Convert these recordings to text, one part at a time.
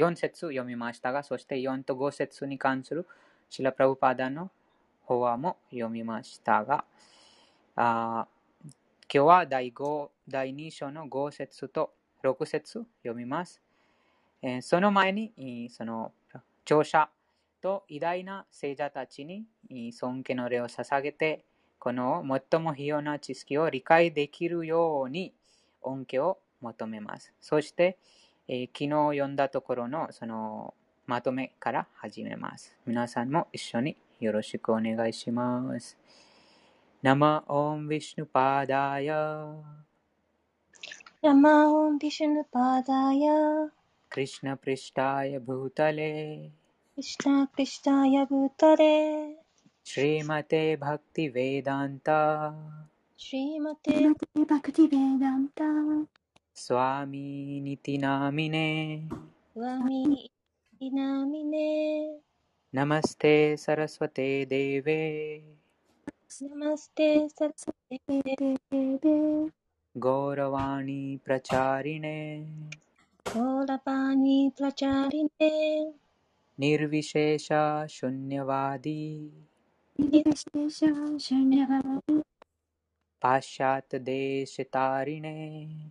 4節読みましたが、そして4と5節に関するシラ・プラブパダの法話も読みましたが、あ今日は第5第2章の5節と6節読みます。えー、その前に、その聴者と偉大な聖者たちに尊敬の礼を捧げて、この最も必要な知識を理解できるように恩恵を求めます。そして、えー、昨日読んだところのそのまとめから始めます。皆さんも一緒によろしくお願いします。生オンヴシュヌパダーヤ。生オンヴシュヌパダーヤ。クリシナプリシタヤブータレ。クリシナプリシタヤブータレ。シリマテバクティヴェダンタ。シリマテバクティヴェダンタ。स्वामीनिति नामिने। स्वामीनिति नामिने। नमस्ते सरस्वते देवे। नमस्ते सरस्वते देवे। गौरवाणी प्रचारिणे। गौरवाणी प्रचारिणे। निर्विशेषा शून्यवादी। पाश्चात्यदेशतारिणे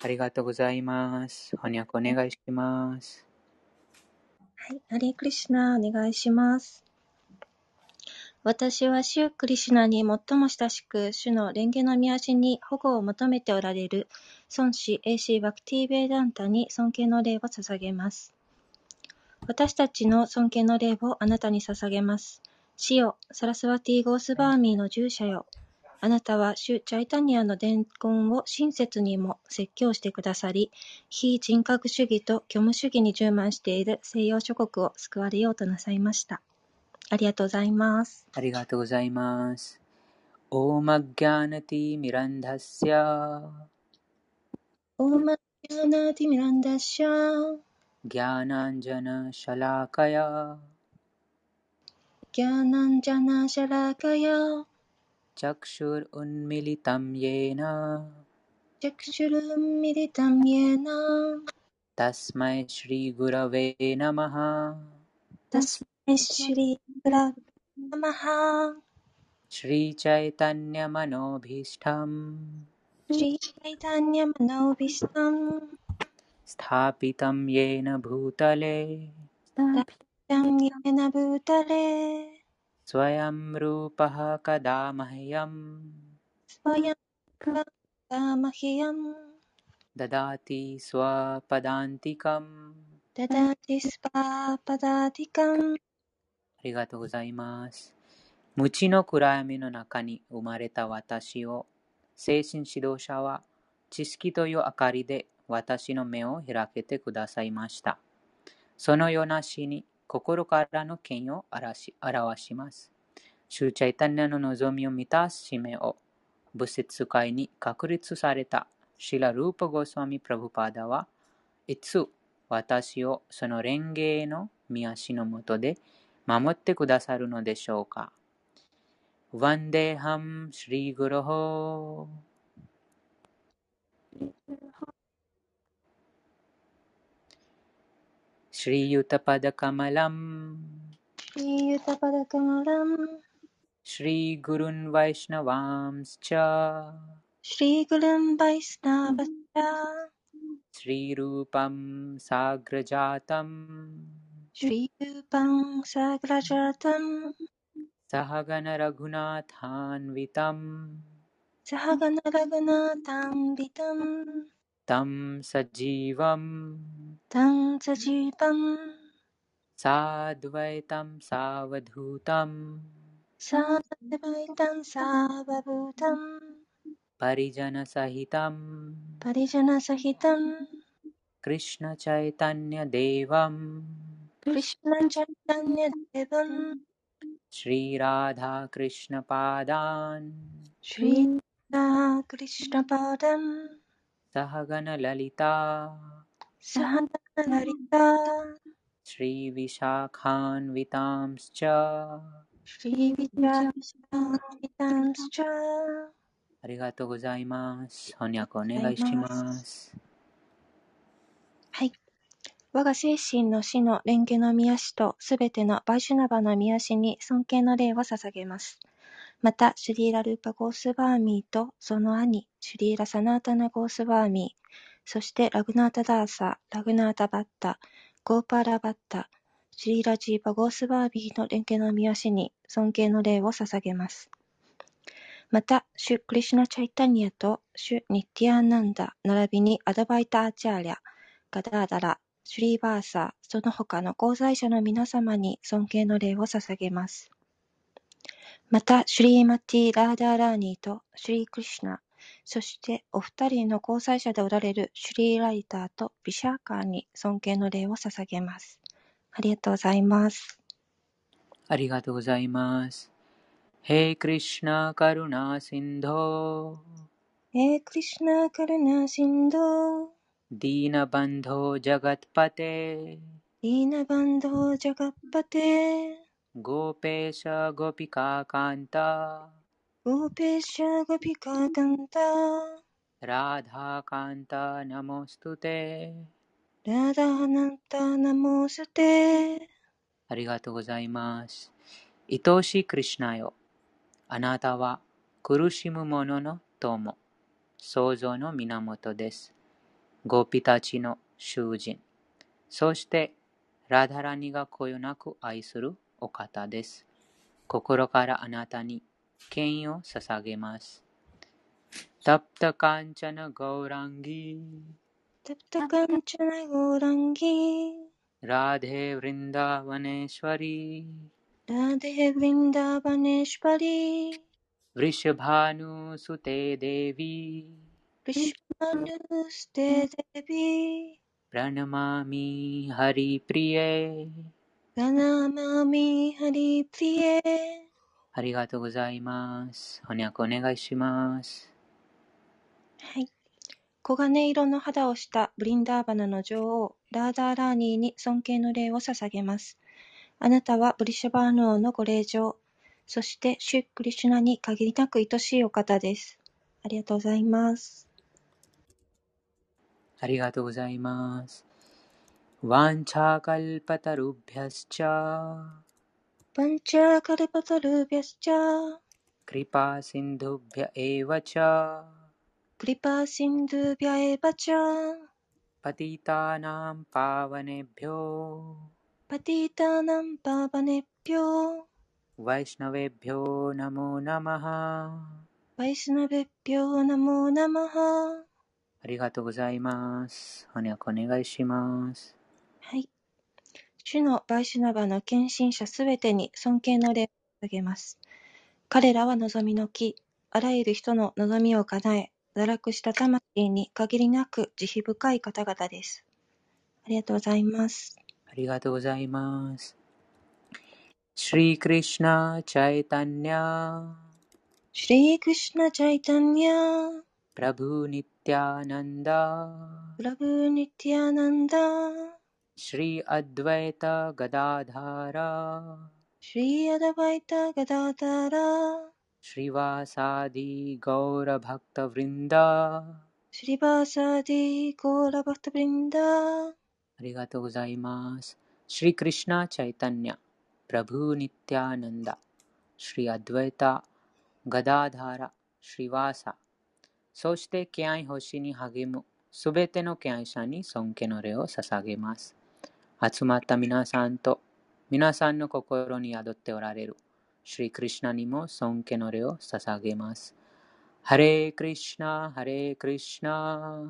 ありがとうございます。翻訳お願いします。はい、ハレクリシナお願いします。私はシュークリシナに最も親しく、主の蓮華の御足に保護を求めておられる、孫子 AC バクティベーダンタに尊敬の礼を捧げます。私たちの尊敬の礼をあなたに捧げます。死よ、サラスワティ・ゴースバーミーの従者よ。あなたは主チャイタニアの伝言を親切にも説教してくださり、非人格主義と虚無主義に充満している西洋諸国を救われようとなさいました。ありがとうございます。ありがとうございます。オーマギャナティミランダッシャオーマギャナティミランダッシャギャナンジャナシャラカヤギャナンジャナシャラカヤ चक्षुरुन्मिलितं येन। चक्षुरुन्मिलितं येन। तस्मै श्रीगुरवे नमः। तस्मै श्रीगुरवे नमः। श्रीचैतन्यमनोभीष्टम्। श्रीचैतन्यमनोभीष्टम्। स्थापितं येन भूतले। येन भूतले स्वयं रूपः कदा मह्यम् स्वयं मह्यम् ददाति स्वपदान्तिकम् ददाति स्वपदातिकम् ありがとうございます。無知の暗闇の中に生まれた私を、精神指導者は知識という明かりで私の目を開けてくださいました。そのような死に 心からの権威を表し表します。シューチャイタニアの望みを満たす使命を物質界に確立されたシラ・ルーパ・ゴスワミ・プラブパーダはいつ私をその蓮華の見足のもとで守ってくださるのでしょうか。ワンデーハム・シリグロホー श्रीयुतपदकमलम्। श्रीयुतपदकमलम्। श्रीगुरुन् वैष्णवांश्च श्रीगुरुन् वैष्णवश्च। श्रीरूपं साग्रजातम्। श्रीरूपं साग्रजातम्। सहगणरघुनाथान्वितम्। सहगणरघुनाथान्वितम् तं सजीवम्। तं सजीवम्। साद्वैतं सावधूतं साद्वैतं सावभूतम् परिजनसहितं परिजनसहितं कृष्णचैतन्यदेवम्। कृष्णचैतन्यदेवम्। श्रीराधाकृष्णपादान्। श्रीराधाकृष्णपादम्। सहगणललिता सहगणललिता श्रीविशाखान्वितांश्च श्रीविशाखान्वितांश्च ありがとうございます。翻訳お願いします。 我が精神の死の蓮華の宮師とすべてのバイシュナバの宮師に尊敬の礼を捧げます。 また、シュリーラ・ルーパ・ゴースバーミーとその兄、シュリーラ・サナータナ・ゴースバーミー、そしてラグナータ・ダーサ、ラグナータ・バッタ、ゴーパーラ・バッタ、シュリーラ・ジーパ・ゴースバービーの連携の見足に尊敬の礼を捧げます。また、シュ・クリシュナ・チャイタニアとシュ・ニッティアーナンダ、並びにアドバイタ・アチャーリャ、ガダーダラ、シュリーバーサ、その他の功罪者の皆様に尊敬の礼を捧げます。また、シュリー・マティ・ラーダーラーニーとシュリー・クリシュナ、そしてお二人の交際者でおられるシュリー・ライターとビシャーカーに尊敬の礼を捧げます。ありがとうございます。ありがとうございます。ヘイクリシュナ・カルナ・シンドヘイクリシュナ・カルナ・シンドディーナ・バンド・ジャガッパテディーナ・バンド・ジャガッパテ गोपेश गोपिकान्त गोपेश गोपिकान्त राधाकान्त नमोऽस्तु ते ラダーナンタナモステありがとうございます。愛しいクリシナよ。あなたは苦しむ者の友、創造の源です。ゴピたちの囚人。そして、ラダラニがこよなく愛する お方です。心からあなたに権威を捧げます。タプタカンチャナゴーランギ。タプタカンチャナゴーランギ。ラデヴリンダーバネシュワリ。ーラデヴリンダーバネシュワリ。ーヴリシュバーヌステデビヴリシュバーヌステデビプラナマミハリプリエ。がなまみはりつえ。ありがとうございます。翻訳お願いします。はい。黄金色の肌をしたブリンダーバナの女王、ラーダーラーニーに尊敬の礼を捧げます。あなたはブリシャバーヌ王のご令嬢、そしてシュ・クリシュナに限りなく愛しいお方です。ありがとうございます。ありがとうございます。ワンチャーカルパタルビャスチャー。ワンチャーカルパタルビャスチャー。クリパーシンドビアエヴチャー。クリパーシンドビアエバチャー。パティタナンパーヴネピョ。パティタナンパーヴネピョ。ワイシナベピョナモナマハ。ワイシナベピョナモナマハ。ありがとうございます。翻訳お願いします。はい。主のバイシュナバの献身者すべてに尊敬の礼を捧げます。彼らは望みの木、あらゆる人の望みを叶え、堕落した魂に限りなく慈悲深い方々です。ありがとうございます。ありがとうございます。シリークリシナ・チャイタニャシリークリシナ・チャイタニャプラブニティアナンダプラブニティアナンダ श्री अद्वैत गदाधारा श्री अद्वैत गदाधारा श्रीवासादि गौरभक्तवृन्दा タヴリンダありがとうございます。श्री कृष्णा चैतन्य प्रभु नित्यानंद श्री अद्वैत गदाधार シリワーサそして、敬愛星に励むすべての敬愛者に尊敬の礼を捧げます。集まった皆さんと皆さんの心に宿っておられるシリクリシナにも尊敬の礼を捧げます。ハレークリシナ、ハレークリシナ。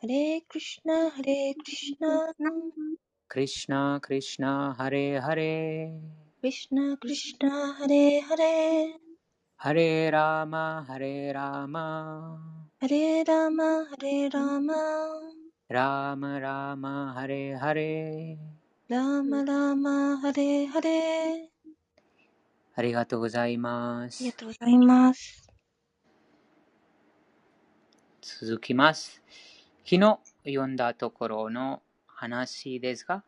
ハレークリシナ、ハレークリシナ。クリシナ、クリシナ、ハレーハレー。クリシナ、クリシナ、ハレーハレー。ハレーラーマ、ハレーラーマ。ハレーラーマ、ハレーラーマ。ラーマ、ラーマ、ハレーハレー。ラーマ、ラーマ、ハレーハレー。ありがとうございます。ありがとうございます。続きます。昨日読んだところの話ですが、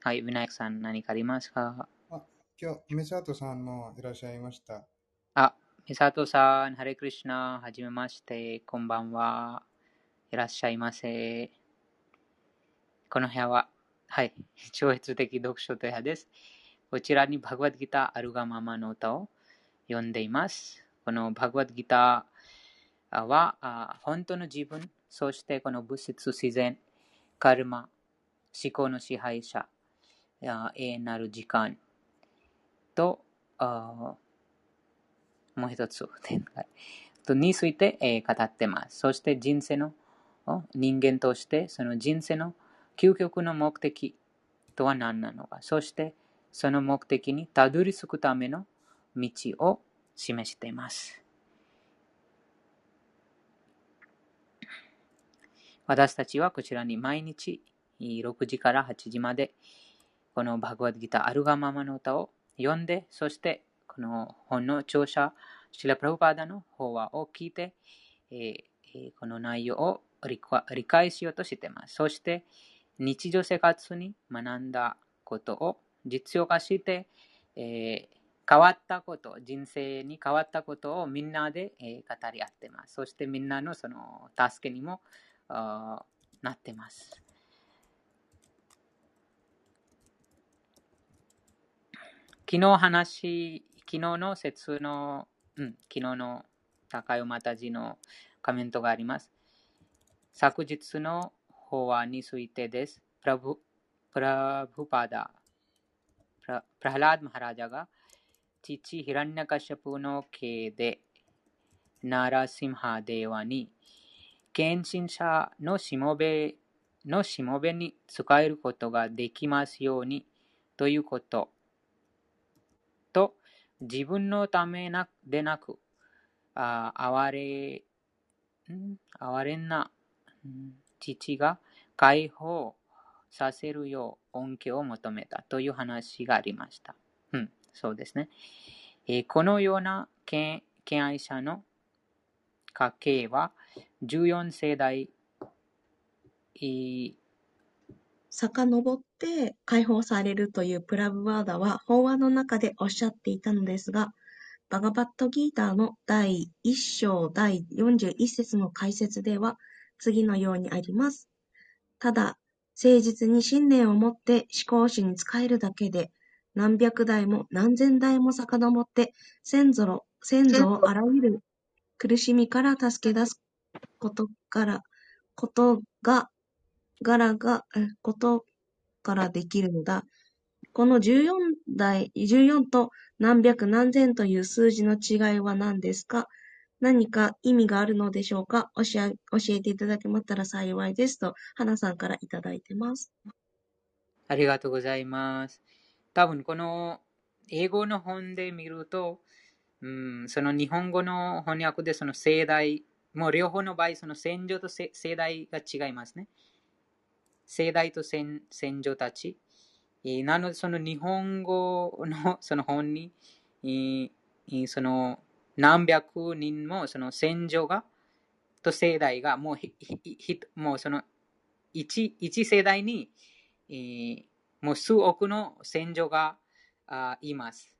はい、ウィナイクさん何かありますか？あ今日、メサトさんもいらっしゃいました。あ、メサトさん、ハレクリシナ、はじめまして、こんばんは。いらっしゃいませ。この部屋は、はい、超越的読書と部屋です。こちらにバグワッドギターあるがままの歌を読んでいます。このバグワッドギターは、本当の自分、そしてこの物質、自然、カルマ、思考の支配者、永遠なる時間と、もう一つ、とについて、え語ってます。そして人生の人間として、その人生の究極の目的とは何なのか。そして、その目的にたどり着くための道を示しています。私たちはこちらに毎日6時から8時までこのバグワッドギターあるがままの歌を読んで、そしてこの本の著者、シラ・プラブパーダの法話を聞いて、えー、この内容を理解しようとしています。そして日常生活に学んだことを実用化して、えー、変わったこと、人生に変わったことをみんなで、えー、語り合ってます。そしてみんなのその助けにもなってます。昨日話、昨日の説の、うん、昨日の高山たちのコメントがあります。昨日の法話についてです。プラブプラブパダ、プラプラハラード・マハラジャが父ヒランナカシャプの系でナラシムハデワに献身者のしもべのしもべに使えることができますようにということと自分のためなでなく、あ哀れ、ん哀れな、父が解放させるよう恩恵を求めたという話がありました。うん、そうですね。えー、このような敬愛者の家系は14世代、え遡って解放されるというプラブワーダは法話の中でおっしゃっていたのですが、バガバットギーターの第1章第41節の解説では次のようにあります。ただ、誠実に信念を持って思考主に仕えるだけで、何百代も何千代も遡って先祖先祖をあらゆる苦しみから助け出すことから、ことが柄が、ことからできるのだ。この14代、14と何百何千という数字の違いは何ですか？何か意味があるのでしょうか？教えていただけましたら幸いですと、花さんからいただいてます。ありがとうございます。多分この英語の本で見ると、うん、その日本語の翻訳でその世代、もう両方の場合、その戦場と世代が違いますね。世代と戦戦場たち。なので、その日本語のその本に、その何百人もその戦場が、と世代がもうひひもうその一一世代に、もう数億の戦場があいます。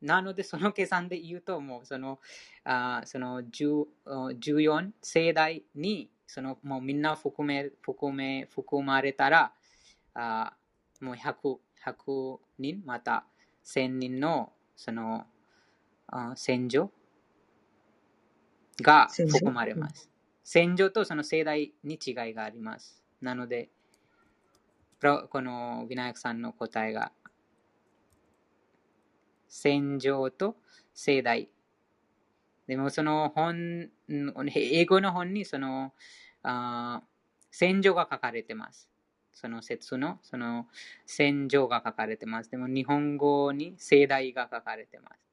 なので、その計算で言うと、もうそのあその14世代にそのもうみんな含め、含め、含まれたら、あもう100、100人、また1000人のそのあ戦場？が含まれます。戦場とその世代に違いがあります。なので、このビナヤクさんの答えが、戦場と世代でもその本、英語の本にその、あ戦場が書かれてます。その説の、その戦場が書かれてます。でも日本語に盛大が書かれてます。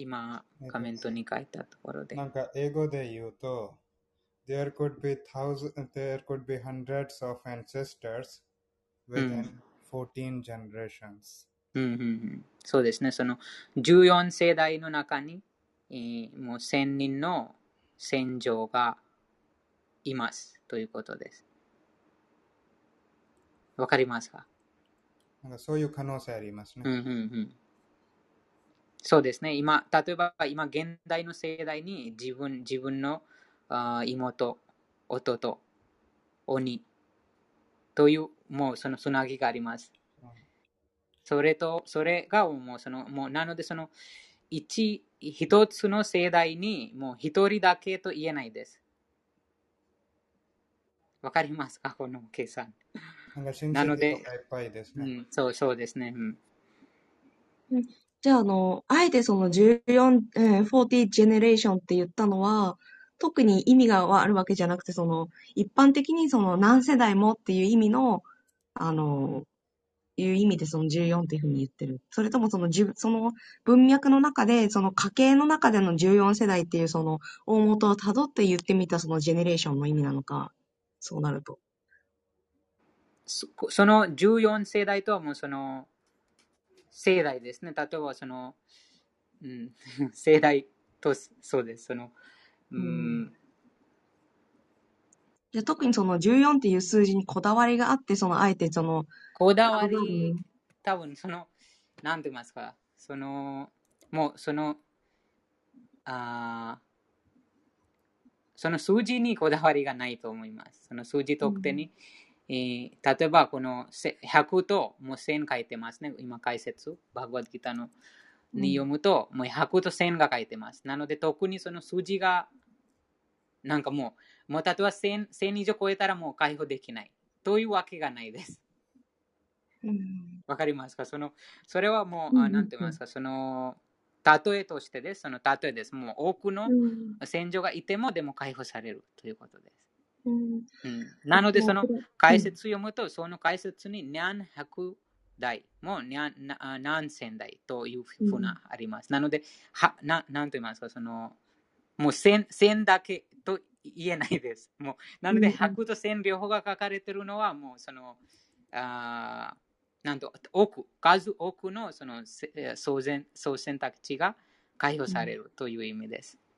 今、コメントに書いたところで。なんか英語で言うと、There could be thousands, there could be hundreds of ancestors within、14 generations. うんうんうん、そうですね。その14世代の中に、えー、もう1000人の戦場がいますということです。わかりますか？なんかそういう可能性ありますね。うんうんうん、そうですね。今、例えば今現代の世代に自分自分のあ妹、弟、鬼というもうそのつなぎがあります。それと、それがもうその、もうなのでその一、一つの世代にもう一人だけと言えないです。わかります？かこの計算。なのでいっぱいですね。うん、そうそうですね。うん、じゃあ、あの、あえてその14、えー、40 generation って言ったのは、特に意味があるわけじゃなくて、その、一般的にその何世代もっていう意味の、あの、いう意味でその14っていうふうに言ってる。それともそのじゅ、その文脈の中で、その家系の中での14世代っていうその大元をたどって言ってみたそのジェネレーションの意味なのか、そうなると。そその14世代とはもうその世代ですね。例えばその、うん、世代とそうです。その、ううんん、じゃあ特にその14っていう数字にこだわりがあって、そのあえてその、こだわりに、多分その、なんて言いますか、その、もうその、あーその数字にこだわりがないと思います。その数字特定に、えー例えばこのせ100ともう1000書いてますね。今解説、バグワッドギターのに読むと、もう100と1000が書いてます。なので特にその数字が、なんかもう、もう例えば 1000, 1000以上超えたらもう解放できない。というわけがないです。うんわかりますか？その、それはもう、うなんて言いますか、その、例えとしてです。その例えです。もう多くのうん戦場がいても、でも解放されるということです。うんうん、なので、その解説読むと、その解説に何百代も何な何千代というふうなあります。なので、はななんと言いますか、その、もう千千だけと言えないです。もうなので、うんうん100と千両方が書かれているのは、もうその、あーなんと多く、数多くのその総選総選択肢が解放されるという意味です。うん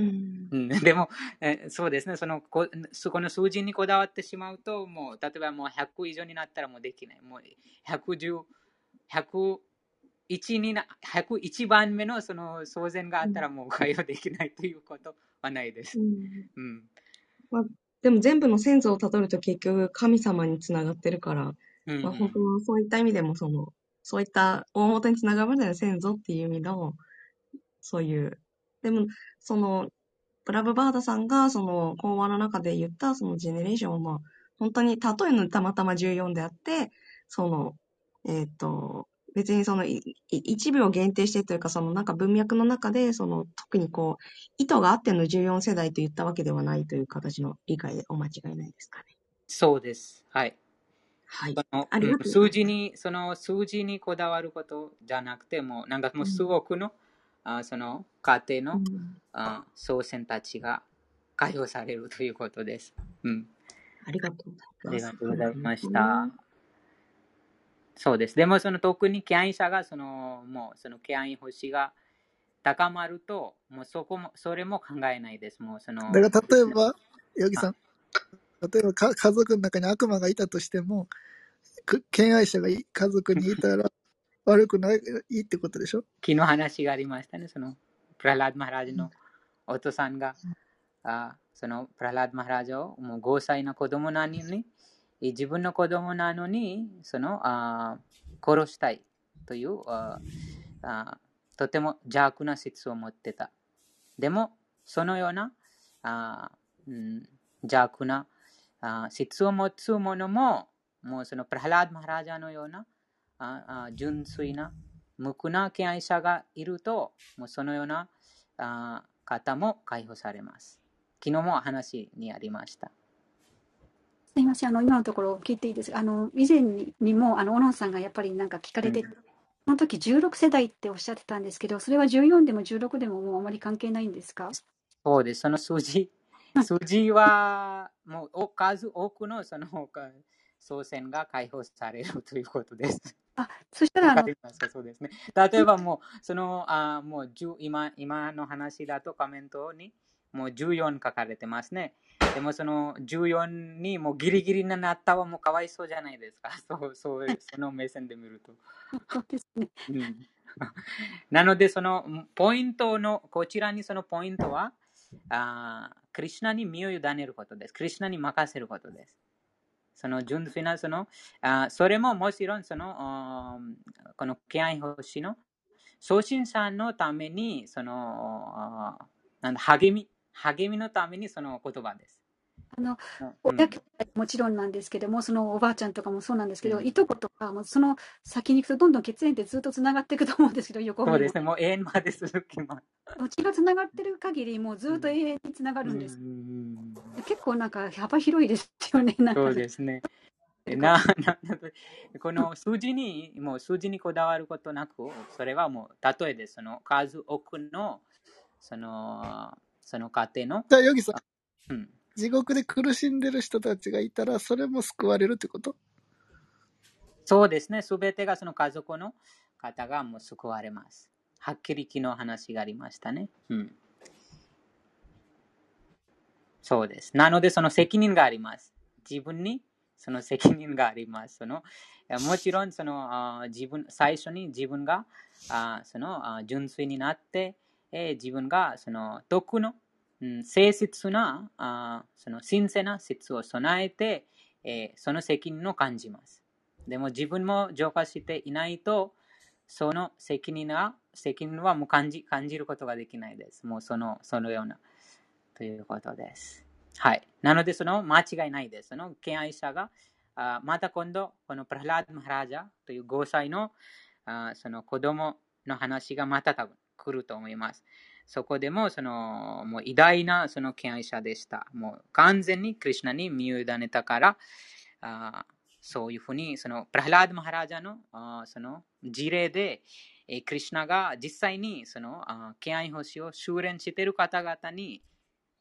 うん、でも、えーそうですねそのこ、そこの数字にこだわってしまうと、もう例えばもう100以上になったらもうできない。もう110、101にな、101番目のその総選があったらもう解放できないということはないですう。んうん。でも全部の先祖をたどると結局神様につながってるから、うんまあ、本当はそういった意味でもその、そういった大元につながるまでの先祖っていう意味の、そういう、でも、その、ブラブバーダさんがその講話の中で言ったそのジェネレーションはまあ、本当に例えのたまたま14であって、その、えっ、と、別にそのいい1秒限定してというか、そのなんか文脈の中で、その特にこう、意図があっての14世代と言ったわけではないという形の理解でお間違いないですかね。そうです。はい。はい。数字に、その数字にこだわることじゃなくても、なんかもうすごくの、あその家庭の、うんあ祖先たちが解放されるということです。うん。ありがとうございます。ありがとうございました。そうです。でも、その特に敬愛者が、その、もう、その敬愛星が高まると、もうそこも、それも考えないです。もう、その、だから例えば、ヨギさん、例えばか家族の中に悪魔がいたとしても、く敬愛者がい家族にいたら悪くないいいってことでしょ？昨日話がありましたね。その、プララード・マハラジのお父さんが、あその、プララード・マハラジをもう5歳の子供なのに、自分の子供なのに、その、あ殺したいというああ、とても邪悪な説を持ってた。でも、そのような、あうん、邪悪なあ説を持つ者も、もうそのプラハラード・マハラジャのようなああ純粋な無垢な敬愛者がいると、もうそのようなあ方も解放されます。昨日も話にありました。すみません、あの今のところ聞いていいですか？あの以前ににもあの小野さんがやっぱりなんか聞かれて、うんその時16世代っておっしゃってたんですけど、それは14でも16でももうあまり関係ないんですか？そうです。その数字、数字はもうお数多くのそのか祖先が解放されるということです。あ、そしたらわあのかりますかそうですね。例えばもう、その、あもう10今今の話だとコメントにもう14書かれてますね。でもその14にもうギリギリになったはもうかわいそうじゃないですか。そう、そう、その目線で見ると。そうですね。うんなので、そのポイントの、こちらにそのポイントは、あクリュナに身を委ねることです。クリュナに任せることです。その純粋なそのあそれももちろんそのこの敬愛星の送信者のためにそのなんだ励み励みのためにその言葉です。あの、親兄弟もちろんなんですけども、そのおばあちゃんとかもそうなんですけど、いとことかもその先に行くとどんどん血縁ってずっとつながっていくと思うんですけど、横そうですね、もう永遠まで続きます。土地がつながってる限り、もうずっと永遠につながるんです。結構なんか幅広いですよね、なんか。そうですね。な なこの数字に、もう数字にこだわることなく、それはもう例えでその数多くのそのその家庭の。じゃあ、ヨギさん。うん地獄で苦しんでる人たちがいたら、それも救われるってこと？そうですね。すべてがその家族の方がもう救われます。はっきり昨日話がありましたね。うん。そうです。なので、その責任があります。自分にその責任があります。そのもちろんその自分、最初に自分があその純粋になって、え自分がその徳のうん、誠実なあその神聖な説を備えて、えー、その責任を感じます。でも自分も浄化していないと、その責任は責任はもう感じ感じることができないです。もうそのそのようなということです。はい。なので、その間違いないです。その敬愛者が、あまた今度、このプラハラード・マハラジャという5歳のあその子供の話がまた多分来ると思います。そこでも、その、もう偉大なその敬愛者でした。もう完全にクリュナに身を委ねたから、あそういうふうに、その、プラハラード・マハラジャのあその事例で、えクリュナが実際にその敬愛星を修練している方々に、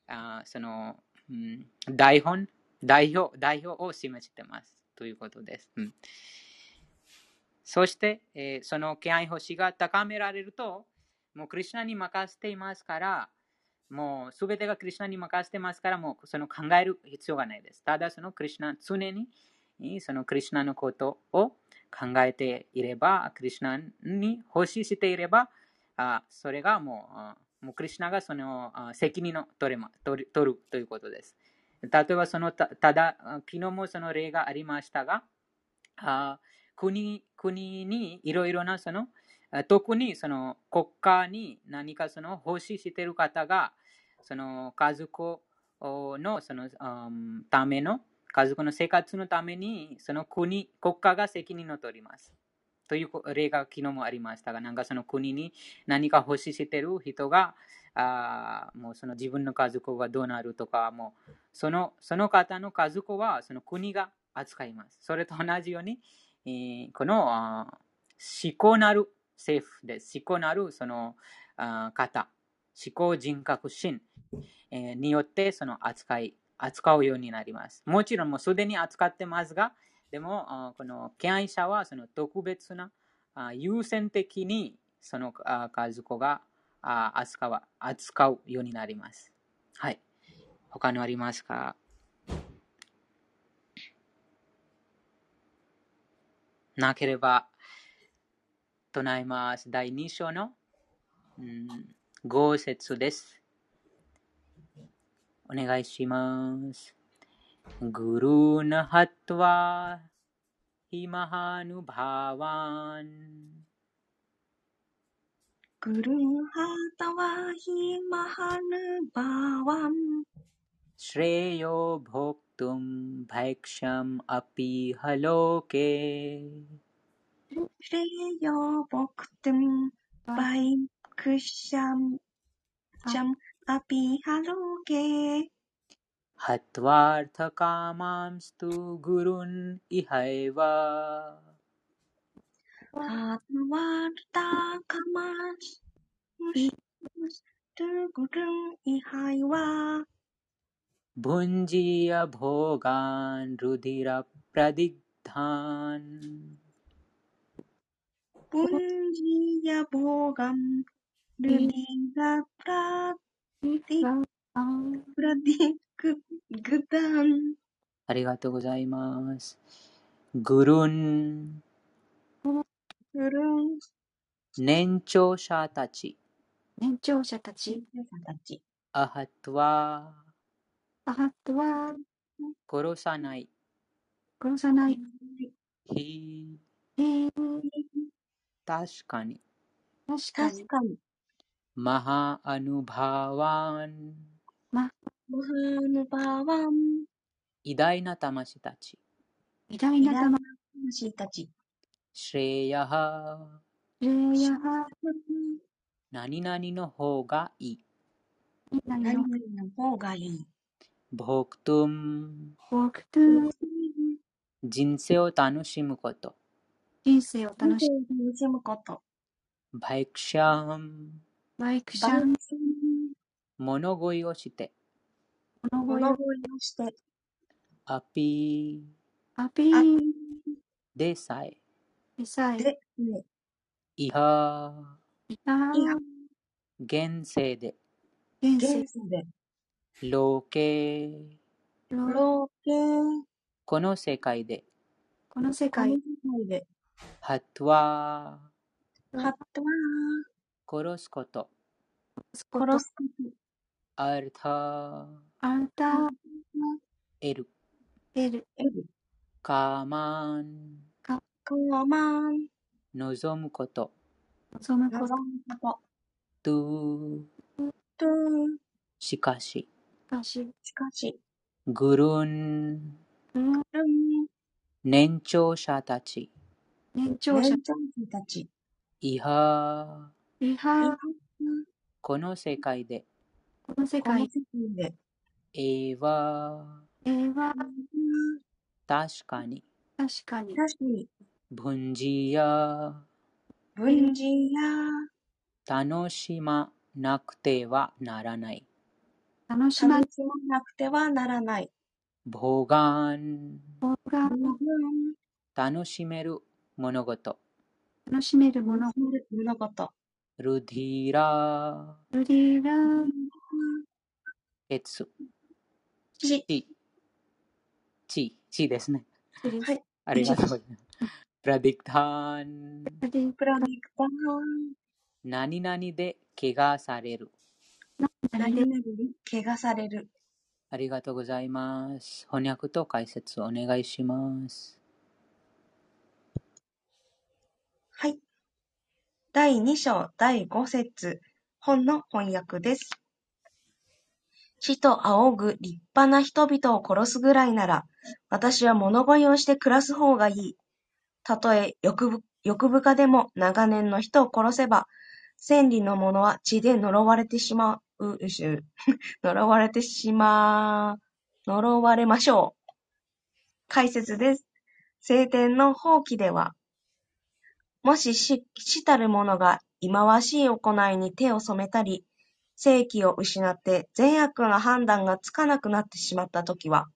あその、うん、台本、代表、代表を示してます。ということです。うん、そして、えー、その敬愛星が高められると、もうクリュナに任せていますから、もうすべてがクリュナに任せてますから、もうその考える必要がないです。ただそのクリュナ、常にそのクリュナのことを考えていれば、クリュナに奉仕していれば、あそれがもう、もうクリュナがその責任を取れま取る取るということです。例えばそのた、ただ、昨日もその例がありましたが、あ国国にいろいろなその特にその国家に何かその奉仕している方が、その家族のその、ための、家族の生活のために、その国、国家が責任を取ります。という例が昨日もありましたが、なんかその国に何か奉仕している人が、あもうその自分の家族がどうなるとか、もうそのその方の家族はその国が扱います。それと同じように、えー、この思考なる政府で思考なるそのあ方、思考人格心によってその扱い、扱うようになります。もちろんもうすでに扱ってますが、でも、この敬愛者はその特別なあ優先的にその家族があ扱う扱うようになります。はい。他にありますか？なければ、唱えます。第2章の、うん、5節です。お願いします。グルーナハトワヒマハヌバワン。グルーハタワヒマハヌバワン。シレヨボクトムバイクシャムアピハロケ。श्रेयो भोक्तुं भैक्षम् अपि हलोके हत्वार्थकामांस्तु गुरुन् इहैव हत्वार्थकामांस्तु गुरुन् इहैव भुञ्जीय भोगान् रुधिरप्रदिग्धान् ボンジーやボーガンありがとうございます。グルン。グルン。年長者たち。年長者たち。アハトワ。アハトワ。殺さない。殺さない。ひ。ひ。確かに。確かに確。かに、マハアヌバワンマハヌバーワン、偉大な魂たち。偉大な魂魂たち。シレヤハレイヤハ何々の方がいい。何何々々の方がいい。ボクトゥン僕と人生を楽しむこと。人生を楽しむ。楽しむこと。バイクシャン。バイクシャン、物乞いをして。物乞いを物乞いをして、アピあアピー。ルでさえ。でさえ、で、ね、いはー。いや、現世で。現世。現世で、老系の老系、この世界で。この世この界世界で、ハトワハットは殺すこと。殺すこと。アルタアルタエルエルエル、カマンカーマン、望むこと。望むこと。と。トゥと、しかし。がし、しかし、グルンうんうん、年長者たち。年長者。たち、いはリハこの世界で。この世界。界で、えはえは確かに。確かに。確かに、文字や。文字や。楽しまなくてはならない。楽しまなくてはならない。ボガン方が楽しめる物事。楽しめるもの物事。ルディラルディラーエツ。ち、チ。チ。チですね。ですはい。ありがとうございます。プラディクタン。ルディプラディクター、何々で怪我される。何々に怪我される。ありがとうございます。翻訳と解説お願いします。はい。第2章第5節本の翻訳です。死と仰ぐ立派な人々を殺すぐらいなら、私は物乞いをして暮らす方がいい。たとえ欲深でも長年の人を殺せば、千里の者は血で呪われてしまう、うし 呪われてしまう、呪われましょう。解説です。聖典の放棄では、もし死たる者が忌まわしい行いに手を染めたり、正気を失って善悪の判断がつかなくなってしまったときは、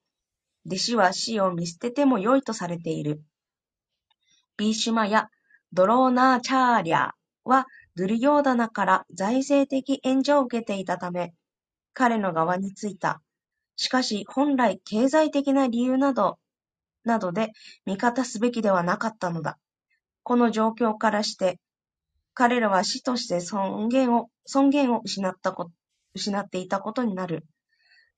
弟子は死を見捨てても良いとされている。ビーシュマやドローナーチャーリャーはドゥルヨーダナから財政的援助を受けていたため、彼の側についた。しかし本来経済的な理由など、などで味方すべきではなかったのだ。この状況からして、彼らは死として尊厳を、尊厳を失ったこ失っていたことになる。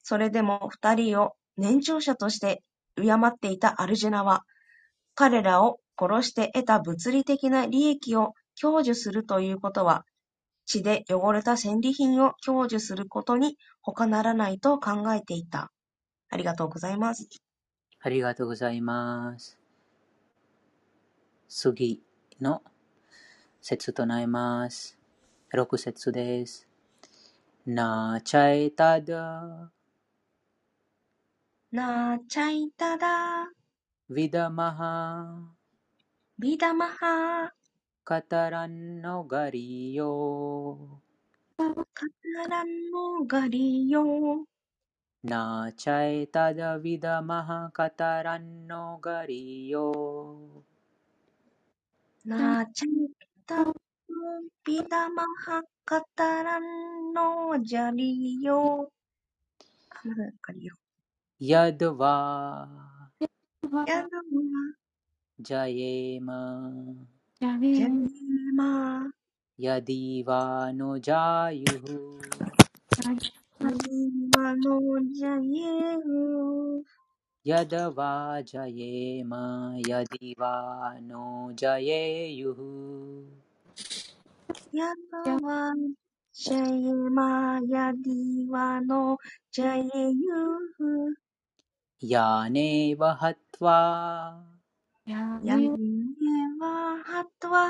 それでも二人を年長者として敬っていたアルジェナは、彼らを殺して得た物理的な利益を享受するということは、血で汚れた戦利品を享受することに他ならないと考えていた。ありがとうございます。ありがとうございます。次の節となります。6節です。なちゃえただ、なちゃいただ、ウィダマハ、ビダマハ、カタランのガリヨ。カタランのガリヨ。なちゃえただ、ウィダマハ、カタランのガリヨ。なちゃいただ、ビダマハ、カタランのジャリヨ。あ、まだガリヨ。ヤドワ、はやだわ、ジャエマ、やジャべ यद् वा जयेमा यदिवानो जयेयुः। यद् वा जयेमा यदिवानो जयेयुः याने वहत्वा हत्वा।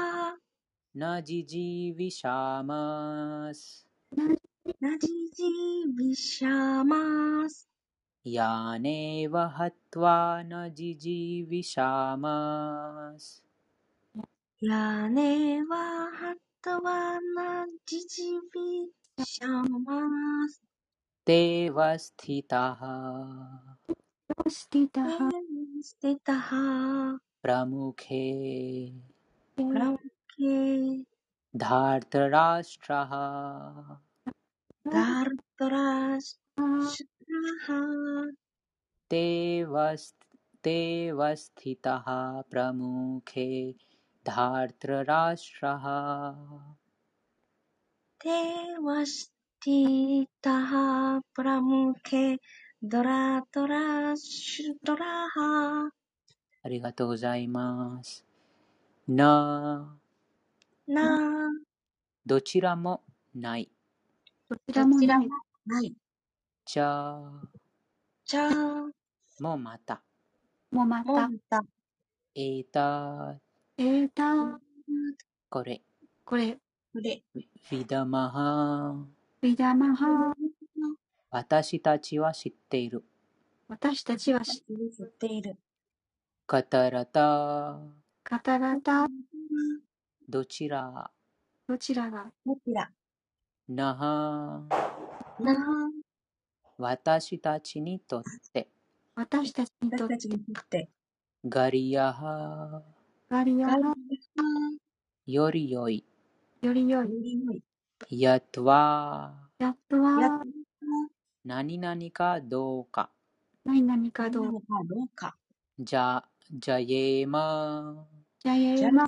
न जिजिविषामास्। न जिजीविषामास्। याने वत्वा न जिजीविषाम यानेवा हत्वा न जिजिविष्यामास् ते अवस्थितः स्थितः स्थितः प्रमुखे। धार्तराष्ट्रः। धार्तराष्ट्र। えハ捨てたは。 प्रमुखे プランケ धार्तराष्ट्रः ダルトラシュラハ。 तेव तेव स्थितः प्रमुखे धार्तराष्ट्रः 手はしてたは。プラムケドラトラシュトラハ。ありがとうございます。な、な、どちらもない。どちらもない。 ちゃ、ちゃ、もまた。もまた。た。えーた、えーた、これ。これ、これ。ウィダマハビダマハ。私たちは知っている。私たちは知知っている。カタラタ、カタラタ、どちら、どちらが、どちら？なは、な、私たちにとって。私たちにとって私たちにとって。ガリアハ、ガリアハより良い。より良い。より良い。やっとは、やっとやっは、何々かどうか。何々かどうどうかどうか。じゃ、じゃえま。じゃえじゃあ、ま、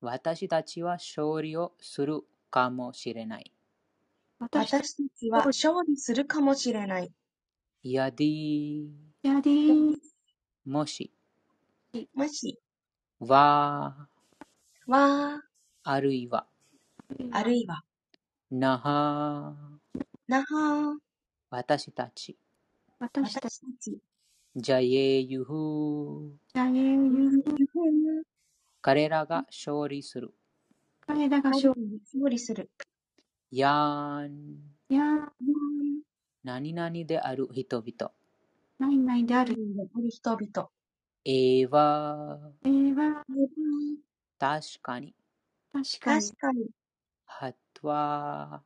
私たちは勝利をするかもしれない。私たち私たちは勝利するかもしれない。やでぃ、やでー、もし、もし、は、は、あるいは、あるいは、なは、なは、私たち、私たち、私たち、じゃえゆふ、じゃえゆ、彼らが勝利する。彼らが勝勝利する。やーん、利や、何々である人々。何々である。人々。えーは、えーは、確かに、確かに。確、かに、はとは、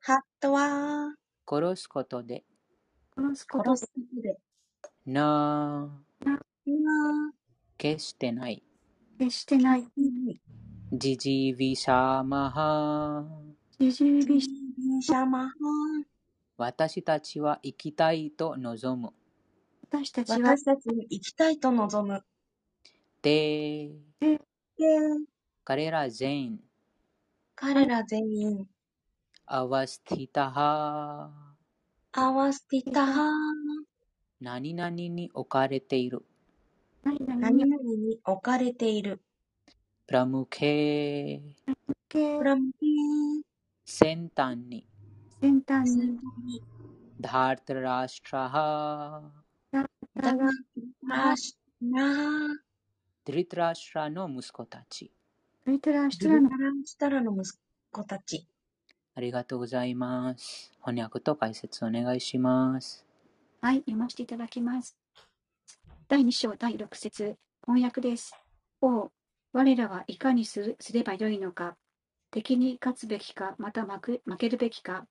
ハットは、殺すことで、殺すこと殺すことで、な、な、決してない。決してない。じじびしゃまは、じじびし、シャマハ私たちは生きたいと望む。私たちは、私たちに行きたいと望む。で、で、彼ら全員、彼ら全員、アワスティタハ、合わせてたは、何々に置かれている。何々何に置かれている。プラムケけプ、ラム先端に、先端先に、に、ダートラシトラハ、ダだが、ラシナ、ドリトラシュラの息子たち。ルイトラシドラトラの息子たち。ありがとうございます。翻訳と解説お願いします。はい、読ませていただきます。第2章第6節翻訳です。王、我らはいかにすればよいのか、敵に勝つべきか、また負けるべきか、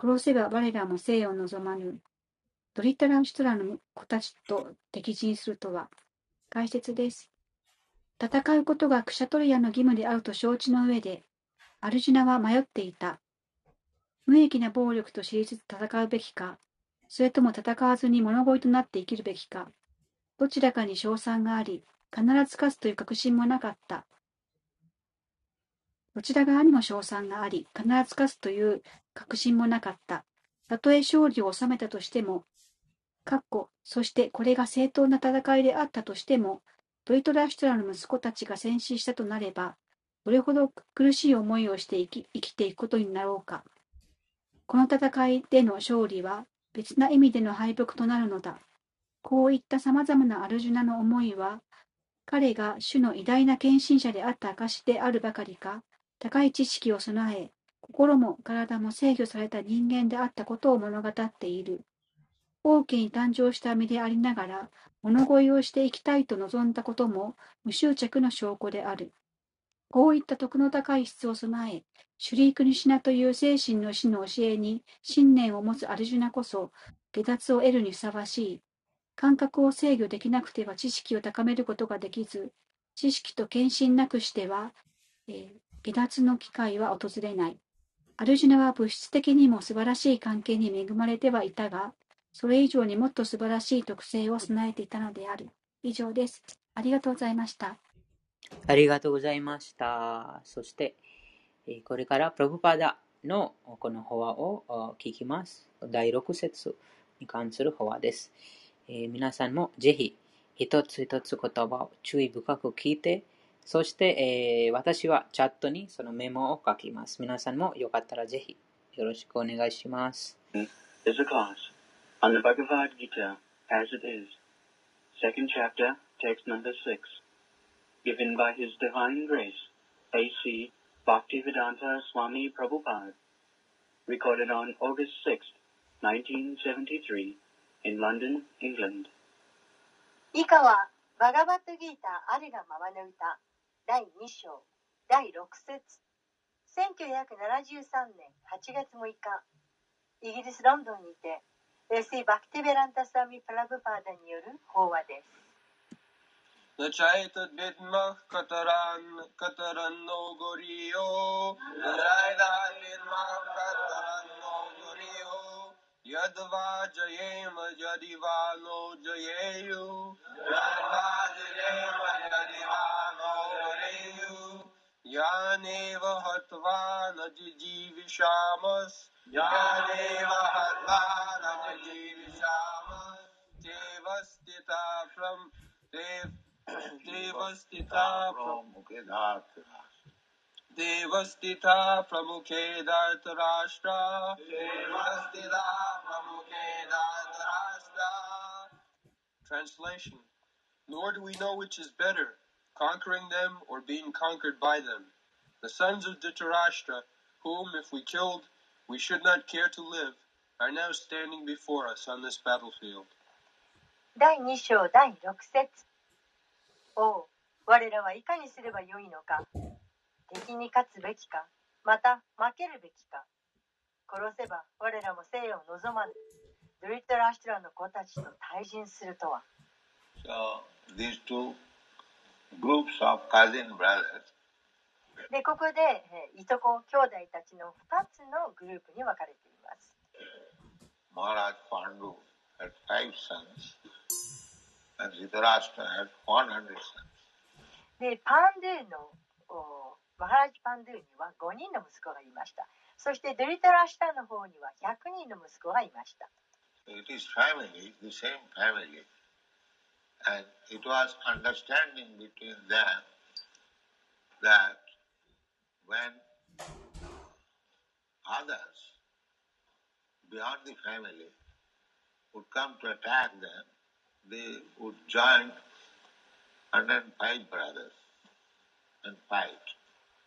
殺せば我らも生を望まぬ。ドリタラ・シュトラの子たちと敵陣するとは、解説です。戦うことがクシャトリアの義務であると承知の上で、アルジュナは迷っていた。無益な暴力と知りつつ戦うべきか、それとも戦わずに物乞いとなって生きるべきか、どちらかに勝算があり、必ず勝つという確信もなかった。どちら側にも勝算があり、必ず勝つという確信もなかった。たとえ勝利を収めたとしても、かっこそしてこれが正当な戦いであったとしても、ドリトラシュトラの息子たちが戦死したとなれば、どれほど苦しい思いをして生き生きていくことになろうか。この戦いでの勝利は別な意味での敗北となるのだ。こういった様々なアルジュナの思いは、彼が主の偉大な献身者であった証であるばかりか、高い知識を備え、心も体も制御された人間であったことを物語っている。王家に誕生した身でありながら、物乞いをしていきたいと望んだことも無執着の証拠である。こういった徳の高い質を備え、シュリークニシナという精神の死の教えに信念を持つアルジュナこそ、下脱を得るにふさわしい。感覚を制御できなくては知識を高めることができず、知識と献身なくしては、えー、下脱の機会は訪れない。アルジュナは物質的にも素晴らしい関係に恵まれてはいたが、それ以上にもっと素晴らしい特性を備えていたのである。以上です。ありがとうございました。ありがとうございました。そして、これからプロブパダのこの法話を聞きます。第6節に関する法話です。皆さんもぜひ一つ一つ言葉を注意深く聞いて、そして、えー、私はチャットにそのメモを書きます。皆さんもよかったらぜひよろしくお願いします。以下はバガバットギーターあるがままの歌。第2章第6節1973年8月6日イギリス・ロンドンにて A.C.・バクティヴェーダンタスワミ・プラブパーダによる法話です न चैतद्विद्मः कतरन्, कतरन्नो गरीयो, न चैतद्विद्मः कतरन्नो गरीयो, ядва джаема джадивано джаею, ядва джаема यानेव हत्वा न जिजीविषामस् यानेव हत्वा Devastita from Dev, Devastita Pramukhe Devastita Pramukhe Dhartarashtra Devastita Pramukhe Dhartarashtra Translation Nor do we know which is better, conquering them or being conquered by them. The sons of Dhritarashtra, whom if we killed we should not care to live, are now standing before us on this battlefield. 第2章第6節王我らはいかにすればよいのか敵に勝つべきかまた負けるべきか殺せば我らも生を望まぬドリトラ・アシュラの子たちと対人するとは So, these two でここでいとこ兄弟たちの2つのグループに分かれています。でパンドゥのおマハラジ・パンドゥには5人の息子がいました。そしてデリタラ・シタの方には100人の息子がいました。It is family, the same family. And it was understanding between them that when others beyond the family would come to attack them, they would join 105 brothers and fight.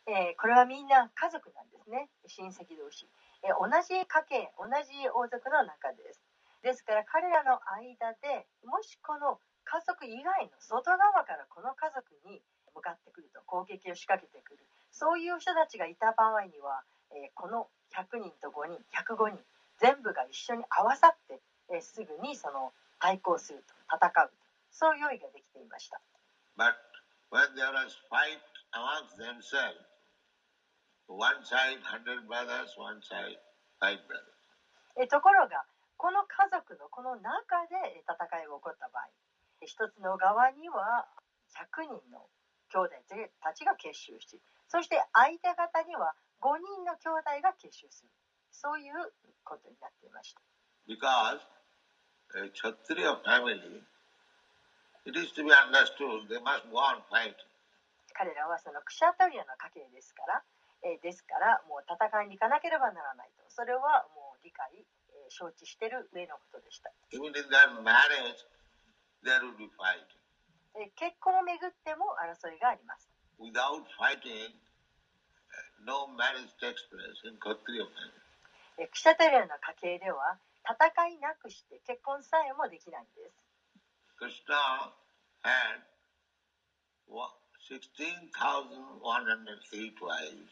えー、これはみんな家族なんですね、親戚同士。えー、同じ家系、同じ王族の中です。ですから彼らの間でもしこの家族以外の外側からこの家族に向かってくると攻撃を仕掛けてくるそういう人たちがいた場合には、えー、この100人と5人105人全部が一緒に合わさって、えー、すぐにその対抗すると戦うそういう用意ができていました。But when there was fight amongst themselves, one side hundred brothers, one side five brothers. えところがこの家族のこの中で戦いが起こった場合一つの側には100人の兄弟たちが結集しそして相手方には5人の兄弟が結集するそういうことになっていました。Because a Kshatriya family, it is to be understood, they must go on fighting. 彼らはそのクシャトリアの家系ですから、えーですからもう戦いに行かなければならないと。それはもう理解、えー承知している上のことでした。Even in their marriage, there would be ー結婚をめぐっても争いがあります。Without fighting, uh, no marriage takes place in Kshatriya クシャトリアの家系では戦いなくして結婚さえもできないんです。Krishna had wa- 16,108 wives.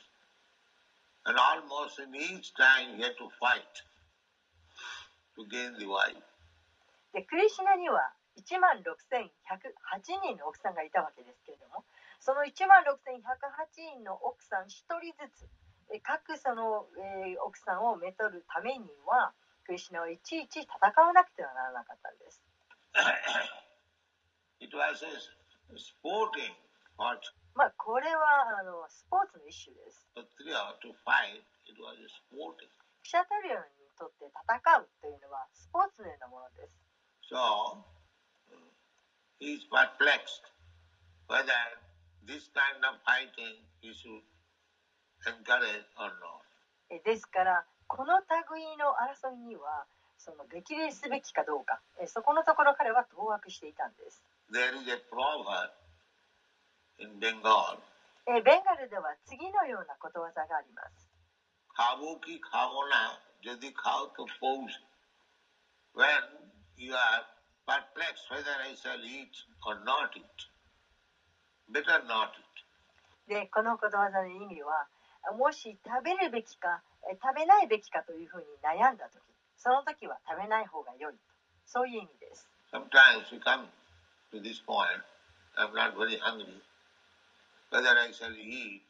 And almost in each time he had to fight to gain the wife. でクリシュナには1万6108人の奥さんがいたわけですけれどもその1万6108人の奥さん1人ずつえ各その、えー奥さんをめとるためにはクリシュナはいちいち戦わなくてはならなかったんです。まあこれはあのスポーツの一種です。シャトリアにとって戦うというのはスポーツのようなものです。So uh, is perplexed whether this kind of fighting he should encourage or not. えですからこの類の争いにはその激励すべきかどうかえそこのところ彼は当惑していたんです。 There is a proverb in Bengal, えーベンガルでは次のようなことわざがあります。 খাবো কি খাবো না যদি খাও তো পৌষ when you are perplexed whether I shall eat or not eat better not eat で、このことわざの意味は、もし食べるべきか、えー食べないべきかというふうに悩んだとき、その時は食べない方が良い。そういう意味です。sometimes we come to this point I'm not very hungry whether I shall eat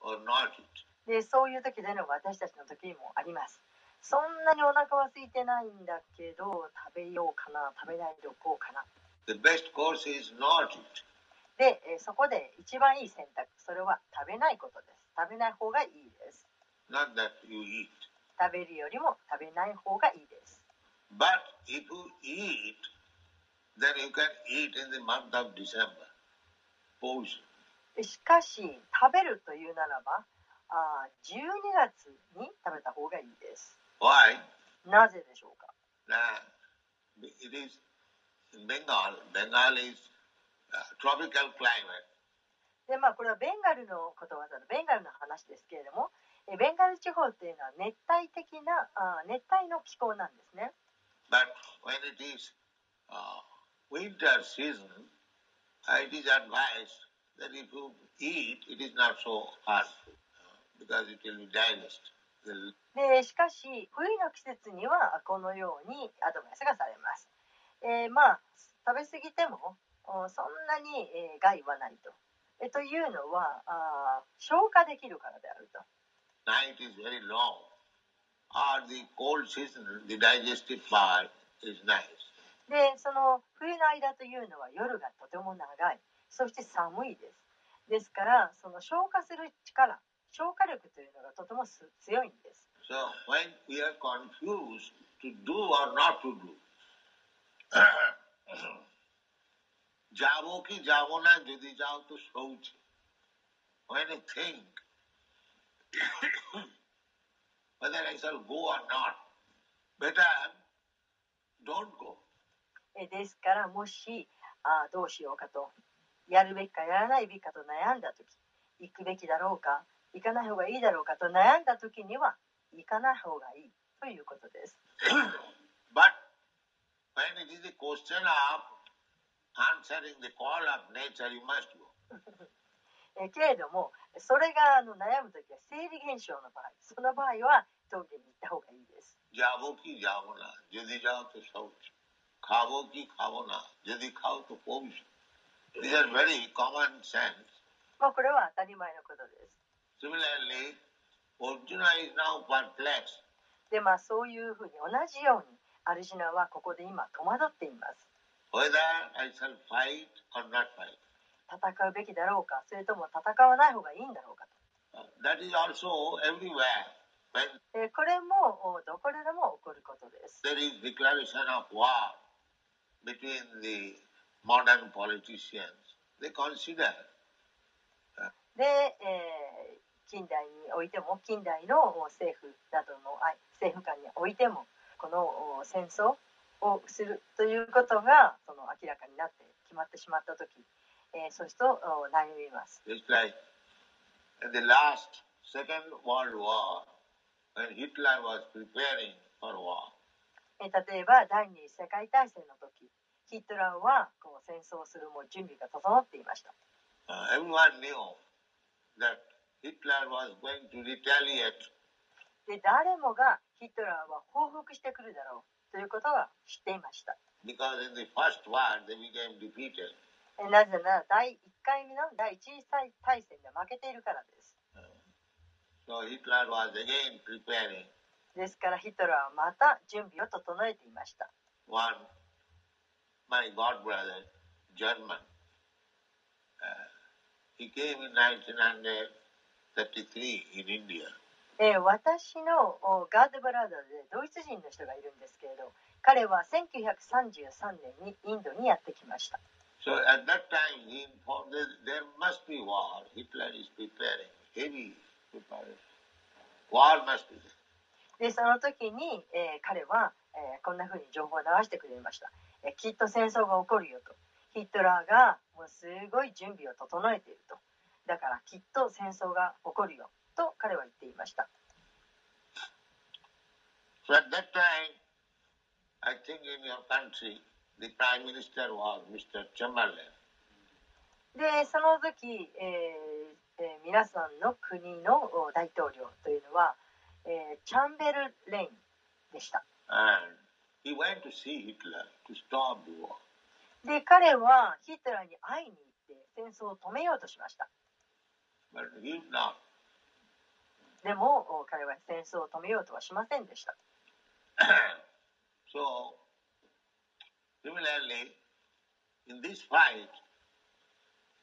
or not eat で、そういう時での私たちの時もあります。そんなにお腹は空いてないんだけど、食べようかな、食べないでおこうかな。the best course is not eat で、えーそこで一番いい選択、それは食べないことです。食べない方がいいです。not that you eat 食べるよりも食べない方がいいです。but if you eat then you can eat in the month of December しかし食べるというならばあー12月に食べた方がいいです why なぜでしょうか Now, it is in Bengal. Bengal is uh, tropical climate. でまあこれはベンガルのことわざのベンガルの話ですけれどもえベンガル地方っていうのは熱帯的なあー熱帯の気候なんですね But when it is uh, winter season, uh, it is advised that if you eat, it is not so hard uh, because it will be digest. でしかし冬の季節にはこのようにアドバイスがされます、えーまあ食べ過ぎてもおそんなに、えー害はないと。えというのはあー消化できるからであると。Night is very long. Or the cold season, the digestive part is nice. でその冬の間というのは夜がとても長い。そして寒いです。ですからその消化する力消化力というのがとてもす強いんです。So when we are confused to do or not to do, ジャボキジャトショウチ。えですからもしあどうしようかとやるべきかやらないべきかと悩んだとき行くべきだろうか行かない方がいいだろうかと悩んだ時には行かないうがいいということです。But when it is a question of answering the call of nature, you must go. えけれども、それがあの悩むときは生理現象の場合、その場合は峠に行った方がいいです。あ、これは当たり前のことです。でまあそういうふうに同じようにアルジナはここで今戸惑っています。戦うべきだろうかそれとも戦わない方がいいんだろうかと。これもどこでも起こることです。で、え、近代においても近代のお政府などのあ政府間においてもこのお戦争をするということがその明らかになって決まってしまった時、えーそうするとお悩みます。It's like in the last Second World War, when Hitler was preparing for war, えー例えば第二次世界大戦の時ヒトラーはこう戦争をするもう準備が整っていました。uh, everyone knew that で誰もがヒトラーは報復してくるだろうということは知っていました。なぜなら第1回目の第1次再大戦で負けているからです。ですからヒトラーはまた準備を整えていました。1933 in India. えー私のおガードブラザーでドイツ人の人がいるんですけれど彼は1933年にインドにやってきました So at that time he informed that there must be war. Hitler is preparing heavy preparation. War must be there. でその時に、えー彼は、えーこんな風に情報を流してくれました、えーきっと戦争が起こるよとヒトラーがもうすごい準備を整えているとだからきっと戦争が起こるよと彼は言っていました。で、その時、ええ、皆さんの国の大統領というのは、チャンベルレインでした。で、彼はヒトラーに会いに行って戦争を止めようとしました。But not. でもお彼は戦争を止めようとはしませんでした。so, similarly, in this fight,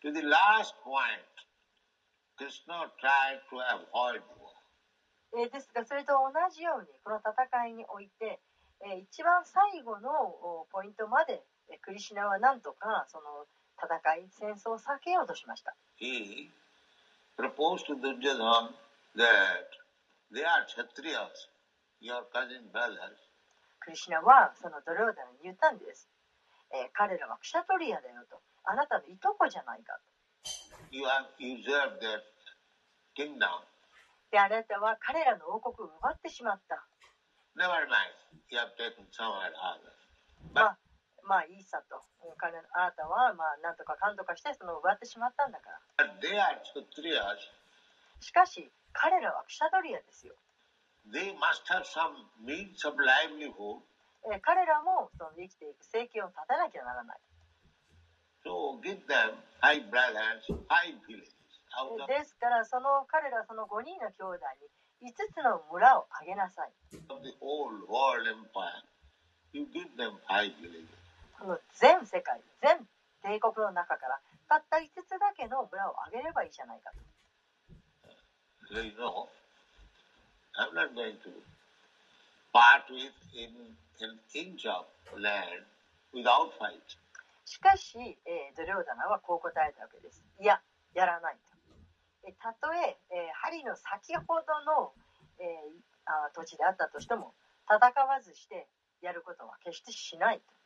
to the last point, Krishna tried to avoid war. えーですがそれと同じようにこの戦いにおいて、えー一番最後のおポイントまでえークリシュナはなんとかその戦い戦争を避けようとしました。He proposed to Duryodhana that they are Kshatriyas, your cousin brothers, クリシュナはそのドローダに言ったんです、えー彼らはクシャトリアだよとあなたのいとこじゃないか you have usurped their kingdom. であなたは彼らの王国を奪ってしまった Never mind, you have taken somewhere other. まあまあいいさと。彼のあなたはまあなんとかかんとかしてその奪ってしまったんだから。しかし彼らはクシャドリアですよ。彼らもその生きていく生計を立たなきゃならない。ですからその彼らその5人の兄弟に5つの村をあげなさい。この全世界全帝国の中からたった5つだけの村をあげればいいじゃないかと So you know, I'm not going to part with in an inch of land without fight. しかし、えードリョーダナはこう答えたわけです。いや、やらないと。えたとええー針の先ほどの、えーあ土地であったとしても、戦わずしてやることは決してしないと。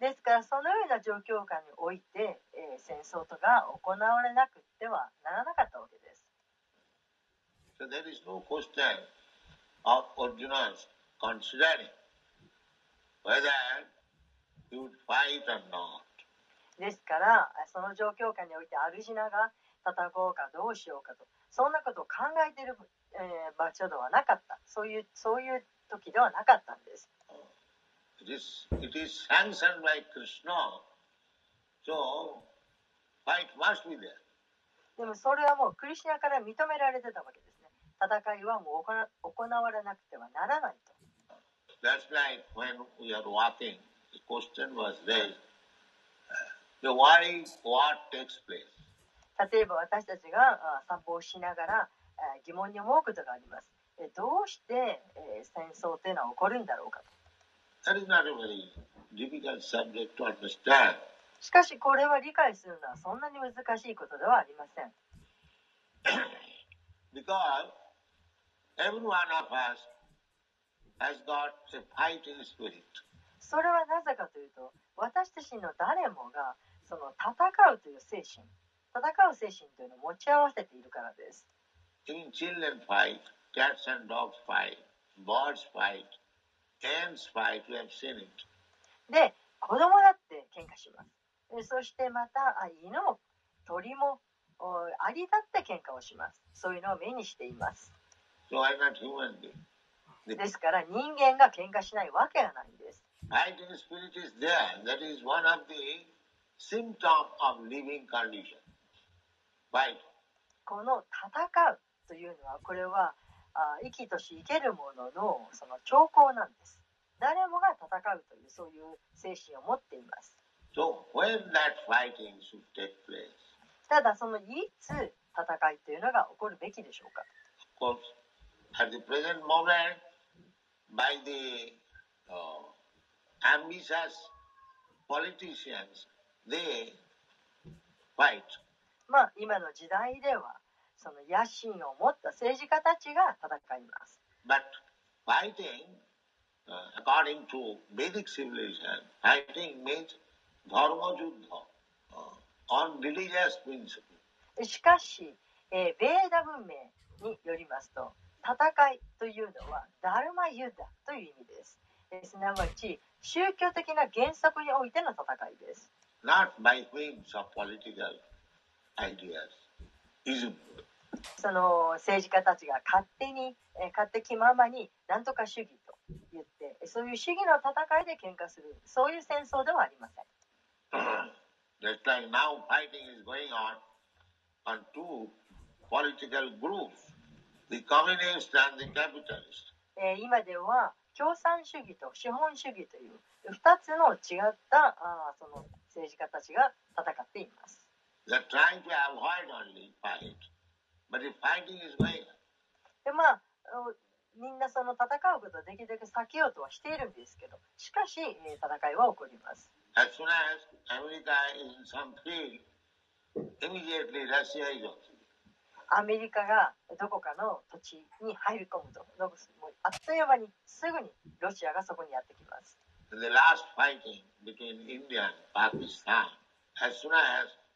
ですからそのような状況下において、えー、戦争とか行われなくてはならなかったわけです。There is no question of Arjuna's considering whether he would fight or not. ですからその状況下においてアルジナが戦おうかどうしようかと。そんなことを考えている、えー場所ではなかった。そういう、そういう時ではなかったんです。It is, it is sanctioned by Krishna. So, fight must be there. でもそれはもうクリシュナから認められてたわけですね。戦いはもう行われなくてはならないと。That's like when we are walking, the question was raised, uh, the why what takes place? 例えば私たちがあ散歩をしながらあ疑問に思うことがあります。えどうして、えー戦争というのは起こるんだろうか.しかしこれは理解するのはそんなに難しいことではありません。Because every one of us has got a fighting spirit. それはなぜかというと私たちの誰もがその戦うという精神戦う精神というのを持ち合わせているからです。Even children fight, cats and dogs fight, birds fight, ants fight, we have seen it. で子供だって喧嘩します。でそしてまたあ犬も鳥もおアリだって喧嘩をします。そういうのを目にしています。So why not human being? ですから人間が喧嘩しないわけがないんです。fighting spirit is there. That is one of the symptom of living condition. この「戦う」というのはこれはあ生きとし生けるものの,その兆候なんです。誰もが戦うというそういう精神を持っています。ただそのいつ戦いというのが起こるべきでしょうか ambitious politicians they fight まあ今の時代ではその野心を持った政治家たちが戦います。But fighting, uh, according to Vedic civilization, fighting means dharma juddha, uh, on religious principle. しかし、えーベーダ文明によりますと戦いというのはダルマユダという意味です。えーすなわち宗教的な原則においての戦いです。not by whims of political. その政治家たちが勝手に、えー勝手気ままに何とか主義と言ってそういう主義の戦いで喧嘩するそういう戦争ではありません。Just like now fighting is going on on two political groups, the communist and the capitalist. えー今では共産主義と資本主義という2つの違ったあーその政治家たちが戦っています。They're trying to avoid only fight, but the fighting is going on. でまあおみんなその戦うことをできるだけ避けようとはしているんですけどしかし、えー戦いは起こります。As soon as America is in some field, immediately Russia is also. アメリカがどこかの土地に入り込むともうあっという間にすぐにロシアがそこにやってきます。The last fighting between India and Pakistan, as soon as uh,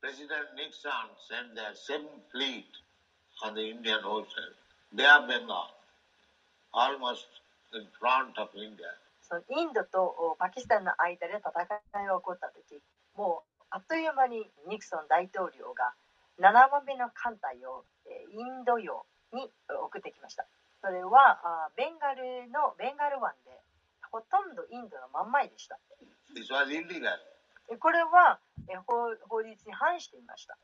President Nixon sent their seventh fleet on the Indian Ocean, Bay of Bengal, almost in front of India, そのインドとおパキスタンの間で戦いが起こった時もうあっという間にニクソン大統領が7番目の艦隊をえーインド洋に送ってきましたそれはあベンガルのベンガル湾でほとんどインドの真ん前でした this was illegal. これは法,法律に反していました。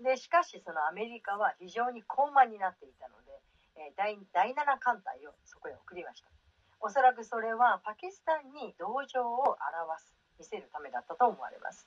でしかし、そのアメリカは非常に困難になっていたので、え、第,第7艦隊をそこへ送りました。恐らくそれはパキスタンに同情を表す、見せるためだったと思われます。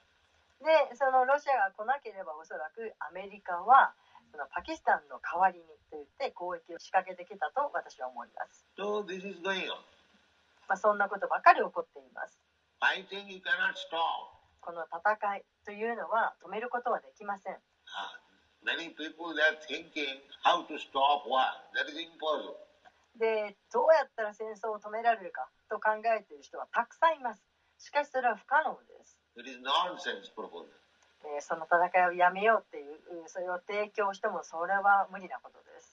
でそのロシアが来なければおそらくアメリカはそのパキスタンの代わりにと言って攻撃を仕掛けてきたと私は思います、So this is going on. まあ、そんなことばかり起こっています you cannot. この戦いというのは止めることはできません Uh, many people they are thinking how to stop war. That is impossible. でどうやったら戦争を止められるかと考えている人はたくさんいますしかしそれは不可能ですその戦いをやめようっていう、それを提供してもそれは無理なことです。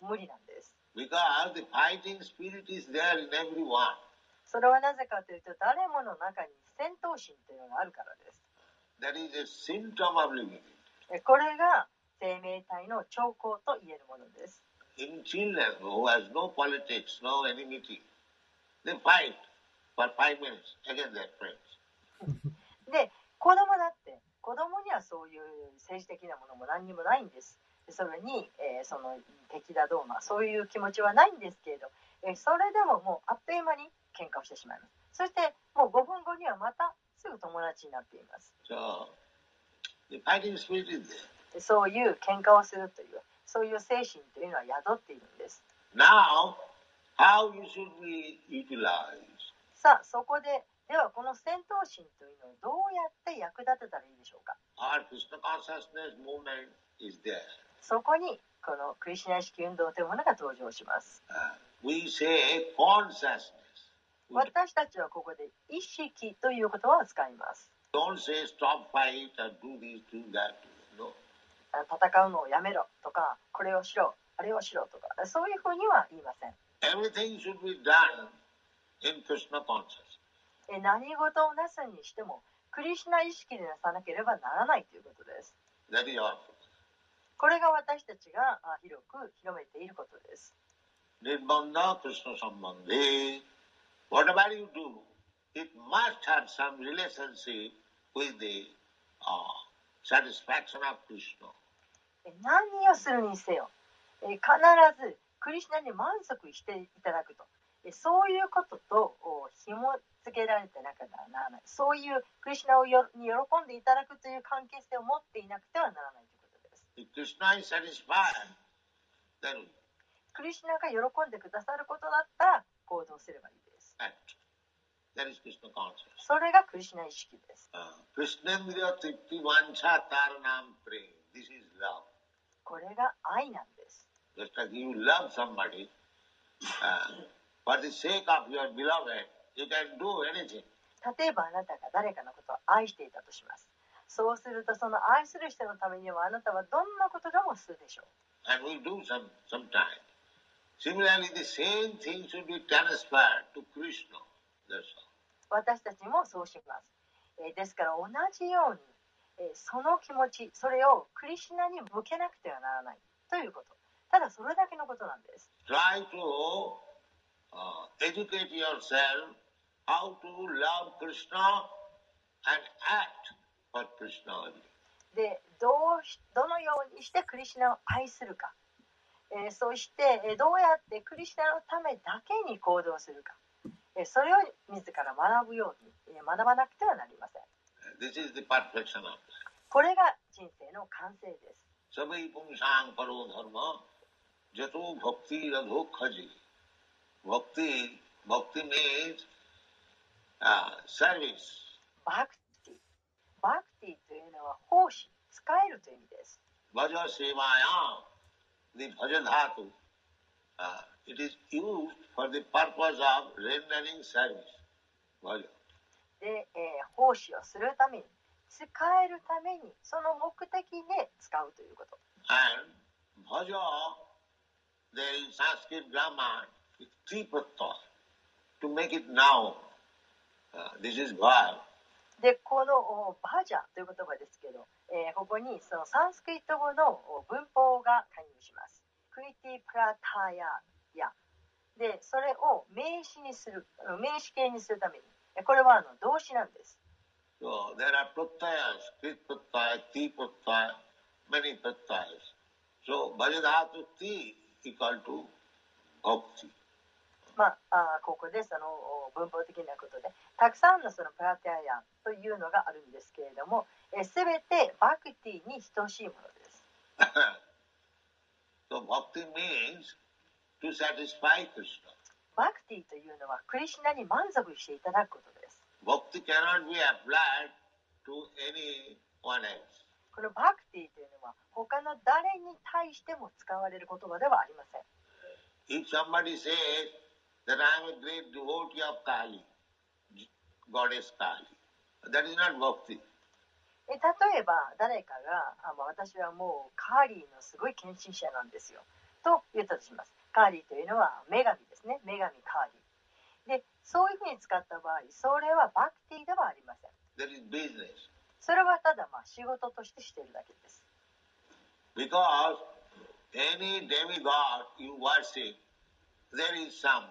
無理なんです。それはなぜかというと、誰もの中に戦闘心というのがあるからです。これが生命体の兆候と言えるものです。子供たちは、戦闘心がないので、戦闘心がないので、戦闘心がないので、で子供だって子供にはそういう政治的なものも何にもないんです。でそれに、えーその敵だどうまそういう気持ちはないんですけれど、えーそれでももうあっという間に喧嘩をしてしまいます。そしてもう5分後にはまたすぐ友達になっています。そういう喧嘩をするというそういう精神というのは宿っているんです。Now, how you should be utilized? さあそこでではこの戦闘心というのはどうやって役立てたらいいでしょうか？そこにこのクリシナ意識運動というものが登場します。私たちはここで意識という言葉を使います。戦うのをやめろとかこれをしろあれをしろとかそういうふうには言いません。何事をなすにしてもクリシナ意識でなさなければならないということです。これが私たちが広く広めていることです。何をするにせよ、必ずクリシナに満足していただくと、そういうことと紐つけられてなくならない。そういうクリシナをよ喜んでいただくという関係性を持っていなくてはならないということです。クリシナが喜んでくださることだったら行動すればいいです。That is Krishna consciousness. それがクリシナ意識です。クリシナミリオティティワンチャタラナムプリン。This is love. これが愛なんです。Just like you love somebody,、uh, for the sake of your beloved, you can do anything. 例えばあなたが誰かのことを愛していたとします。そうするとその愛する人のためにはあなたはどんなことでもするでしょう。And will do some sometime. Similarly, the same thing should be transferred to Krishna. That's all. 私たちもそうします。えーですから同じように、えーその気持ち、それをクリシュナに向けなくてはならないということ。ただそれだけのことなんです。Try to uh, educate yourself how to love でど,うどのようにしてクリスナを愛するか、えー、そしてどうやってクリスナのためだけに行動するか、えー、それを自ら学ぶように、えー、学ばなくてはなりません。これが人生の完成です。サャ、トウ・ファクティラ・ドカジ。バクティというのは奉仕使えるという意味です Bhaja sevaya, the bhaja dhatu, uh, it is used for the purpose of rendering service. Bhaja. で、えー奉仕をするために使えるためにその目的で使うということ And bhaja, there is Sanskrit grammar, で、このバジャという言葉ですけど、え、ここにそのサンスクリット語の文法が加入します。クリティプラタヤヤ。で、それを名詞にする、名詞形にするために、これはあの動詞なんです。まあ、ここでそのお文法的なことでたくさんのそのプラテアヤというのがあるんですけれどもえー全てバクティに等しいものです so bhakti means to satisfy Krishna. バクティというのはクリシュナに満足していただくことです Bhakti cannot be applied to anyone else. このバクティというのは他の誰に対しても使われる言葉ではありません If somebody says that I am a great devotee of Kali, goddess Kali, that is not bhakti. え例えば誰かがあ私はもうカーリーのすごい献身者なんですよ。と言ったとします。カーリーというのは女神ですね。女神カーリーでそういうふうに使った場合それはバクティではありません。That is business. それはただまあ仕事としてしているだけです。Because any demigod you worship, there is some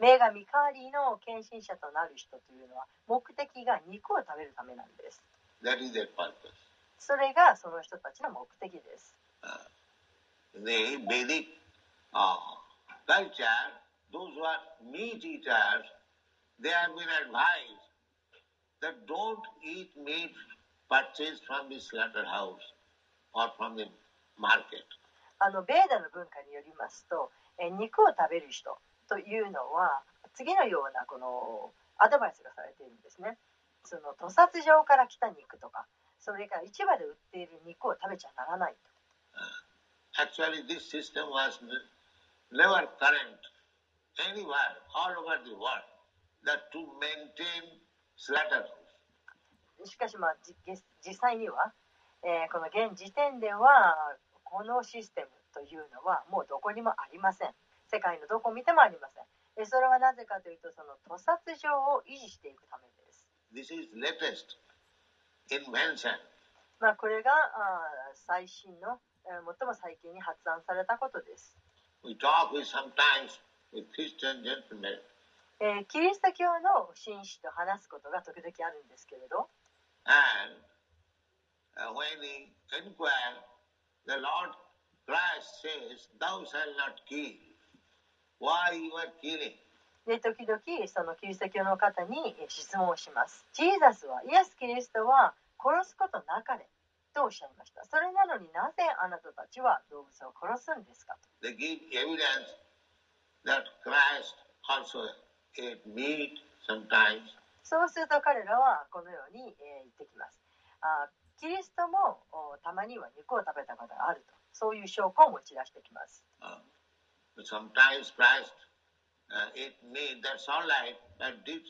女神カーリーの献身者となる人というのは目的が肉を食べるためなんです That is their purpose. それがその人たちの目的です In the Vedic uh, culture, those who are meat eaters, they have been advised that don't eat meat purchased from the slaughterhouse or from the market. あのベーダの文化によりますとえ肉を食べる人というのは次のようなこのアドバイスがされているんですね。その屠殺場から来た肉とかそれから市場で売っている肉を食べちゃならないと。Actually, this system was never current anywhere, all over the world, that to maintain slaughterhouse. しかしまあ実際には、えーこの現時点ではこのシステムというのはもうどこにもありません世界のどこを見てもありませんでそれはなぜかというとその屠殺場を維持していくためです This is latest invention. まあ、これがあー最新の、えー最も最近に発案されたことです、We talk with sometimes with Christian gentlemen, えーキリスト教の紳士と話すことが時々あるんですけれど and uh, when we inquire, the Lord Christ says, "Thou shalt not kill." Why you are killing? で時々そのキリスト教の方にえー質問をしますジーザスはイエス・キリストは殺すことなかれとおっしゃいました。それなのになぜあなたたちは動物を殺すんですかと。They give evidence that Christ also ate meat sometimes. そうすると彼らはこのように、えー言ってきます。あキリストもおたまには肉を食べたことがあると。そういう証拠を持ち出してきます。Uh, sometimes Christ uh, ate meat. That's all right. But did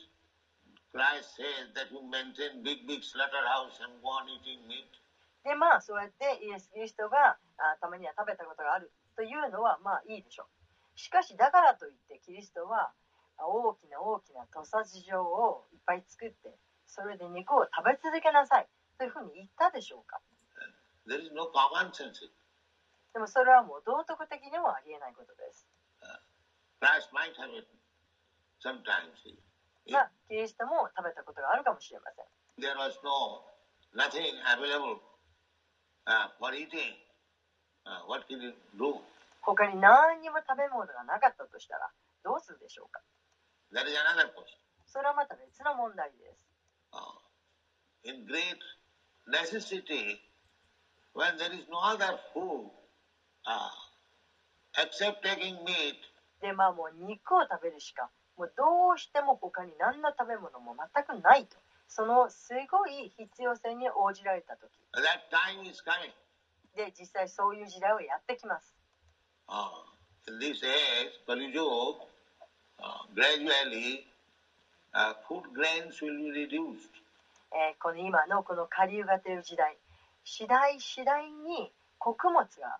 Christ say that you maintain big, big slaughterhouse and go on eating meat? でまあそうやってイエス・キリストがあたまには食べたことがあるというのはまあいいでしょうしかしだからといってキリストはあ大きな大きな屠殺場をいっぱい作ってそれで肉を食べ続けなさいというふうに言ったでしょうか There is no common sense. でもそれはもう道徳的にもありえないことです。まあ、キリストも食べたことがあるかもしれません。他に何にも食べ物がなかったとしたらどうするでしょうか？それはまた別の問題です。Uh, in great necessity, when there is no other food, でまあもう肉を食べるしかもうどうしても他に何の食べ物も全くないと。そのすごい必要性に応じられた時。That time is coming. で実際そういう時代はやってきます。Uh, in this age, Kali Yuga, uh, gradually uh, food grains will be reduced. えーこの今のこの下流型という時代次第次第に穀物が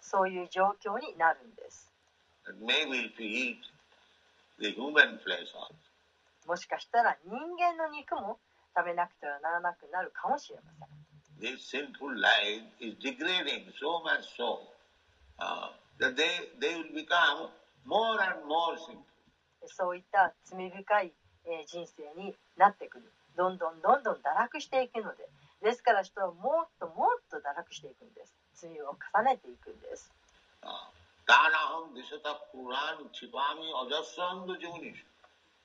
そういう状況になるんです。もしかしたら人間の肉も食べなくてはならなくなるかもしれません。そういった罪深い人生になってくる。どんどんどんどん堕落していくので。ですから人はもっともっと堕落していくんです。罪を重ねていくんです。Tanaham Dishata Puran Chipami Ajaswanda Junish.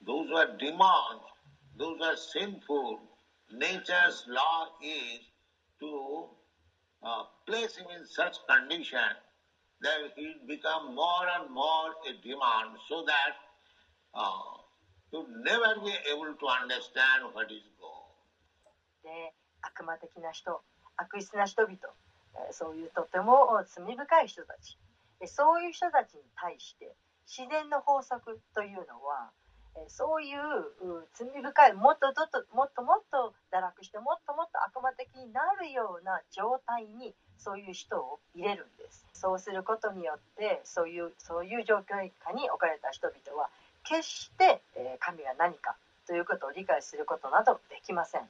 Those who are demons, those who are sinful, nature's law is to uh, place him in such condition that he become more and more a demon so that uh, will never be able to understand what is God. で悪魔的な人悪質な人々えーそういうとても罪深い人たちでそういう人たちに対して自然の法則というのはえーそういうう罪深いもっともっともっともっと堕落してもっともっと悪魔的になるような状態にそういう人を入れるんですそうすることによってそういうそういう状況下に置かれた人々は決してえー神が何かということを理解することなどできません.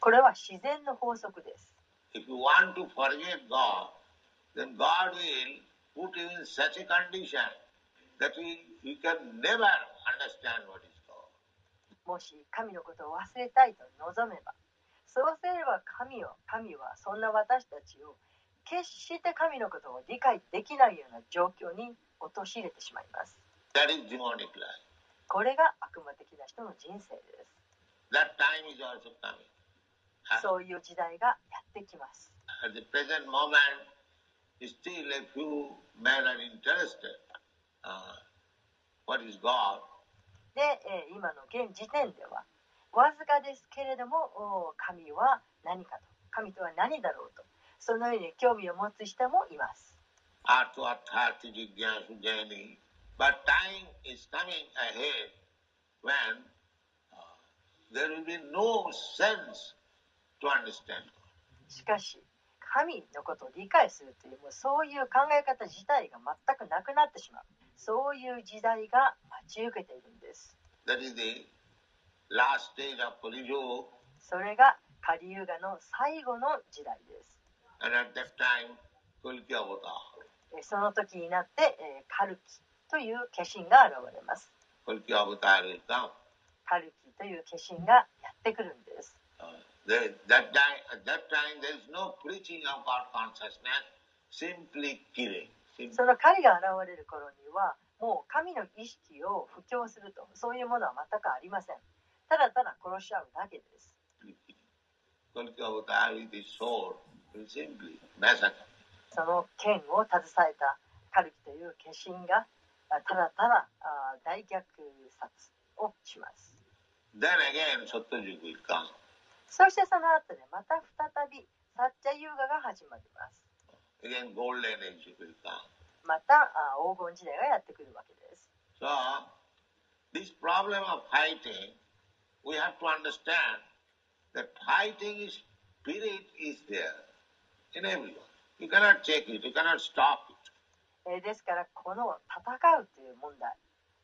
これは自然の法則です。If you want to forget God, then God will put you in such a condition that you, can never understand what is God. もし神のことを忘れたいと望めば、そうすれば神を神はそんな私たちを決して神のことを理解できないような状況に陥れてしまいます。That is demonic life. これが悪魔的な人の人生です。That time is also coming. そういう時代がやってきます。で、え、今の現時点では、わずかですけれども、神は何かと、神とは何だろうと、そのように興味を持つ人もいます。There to understand. しかし神のことを理解するというもうそういう考え方自体が全くなくなってしまうそういう時代が待ち受けているんです That is the last stage of Kali Yuga. それがカリユガの最後の時代です And at that time, Kulki Avatar. えその時になって、えーカルキという化身が現れます.カルキという化身がやってくるんです Uh, there, that time, at that time, there is no preaching of God consciousness, simply killing. その彼が現れる頃にはもう神の意識を布教するとそういうものは全くありませんただただ殺し合うだけです.その剣を携えたカルキという化身があただただあ大虐殺をします。Then again, Satyajug will come. そしてその後でまた再びサッチャユーガが始まります。またあ黄金時代がやってくるわけです。So, this problem of fighting, we have to understand that fighting spirit is there in everyone. You cannot check it, you cannot stop it. えーですからこの戦うという問題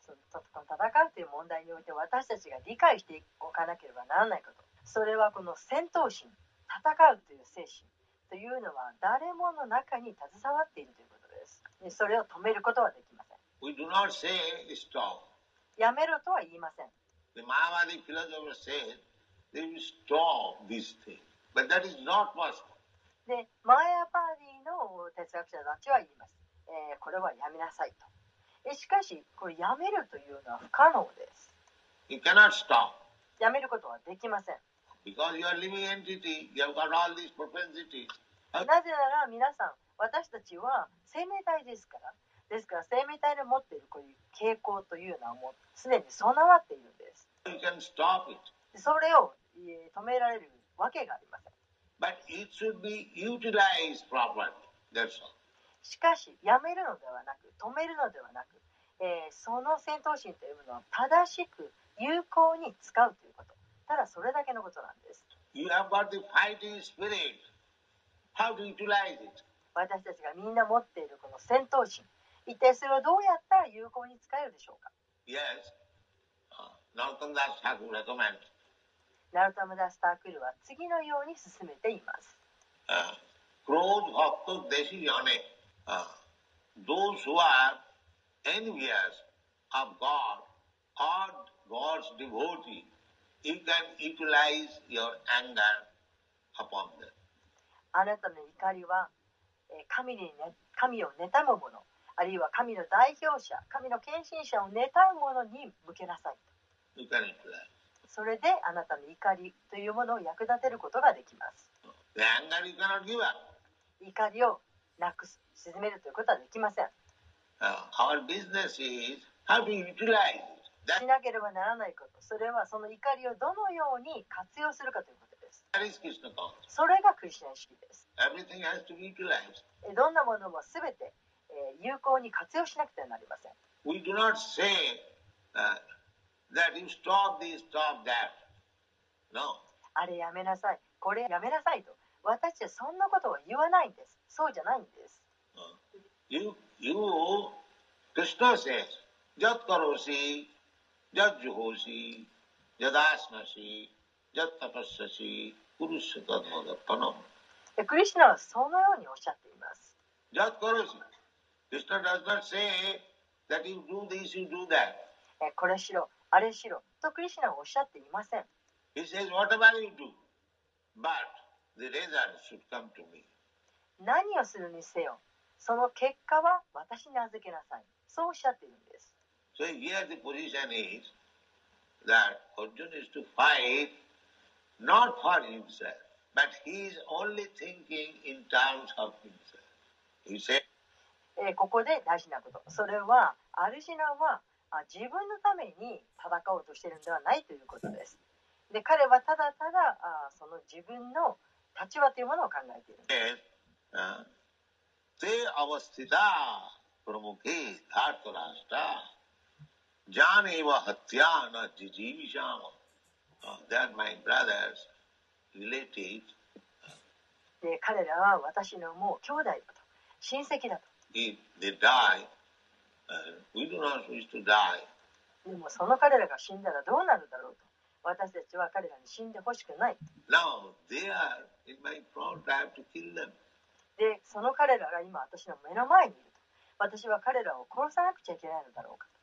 その戦うという問題において私たちが理解しておかなければならないことそれはこの戦闘心戦うという精神というのは誰もの中に携わっているということですでそれを止めることはできません We do not say stop. やめろとは言いません The Mahavadi philosopher said they will stop this thing. But that is not possible. でマーヤパーディの哲学者たちは言います、えーこれはやめなさいとえしかしこれやめるというのは不可能です You cannot stop. やめることはできません Because you are living entity, you have got all these propensities. なぜなら皆さん私たちは生命体ですからですから生命体の持っているこういう傾向というのはもうすでに備わっているんです You can stop it. でそれをえー止められるわけがありません But it should be utilized properly. That's all. しかしやめるのではなく止めるのではなく、えーその戦闘心というものを正しく有効に使うということただそれだけのことなんです。私たちがみんな持っているこの戦闘心、一体それをどうやったら有効に使えるでしょうか ?Yes、ナルタムダスタークルは次のように進めています。Of God, God's devotee, あなたの怒りは神,に、ね、神を妬む者あるいは神の代表者神の献身者を妬む者に向けなさいそれであなたの怒りというものを役立てることができます。怒りをなくす沈めるということはできません、uh, our business is how do you utilize しなければならないこと、それはその怒りをどのように活用するかということです。それがクリスチャン式です。どんなものもすべて有効に活用しなくてはなりません。あれやめなさい、これやめなさいと。私はそんなことは言わないんです。そうじゃないんです。Uh, you, you, Krishna says, jat tapassasi, kurusya tadvadarpanam. でクリスチャンはそのようにおっしゃっています。Jat karosi. Krishna does not say that you do this, you do that. えこれしろ、あれしろとクリスチャンはおっしゃっていません。He says, whatever you do, but the result should come to me. 何をするにせよ、その結果は私に預けなさい。そうおっしゃっているんです。So here the position is that Arjuna is to fight not for himself, but he is only thinking in terms of himself. He said, えーここで大事なこと。それは、アルジナはあ自分のために戦おうとしているのではないということです。で、彼はただただあその自分の立場というものを考えているんです。uh, Te avasthita pramukhe dhartarashtra ジャーニーはは、ティアーノ、ジジイ、ジャーノ。あ they're my brothers, related で彼らは私のもう兄弟だと、親戚だと。で、もその彼らが死んだらどうなるだろうと、私たちは彼らに死んでほしくない。で、その彼らが今私の目の前にいると、私は彼らを殺さなくちゃいけないのだろうかと。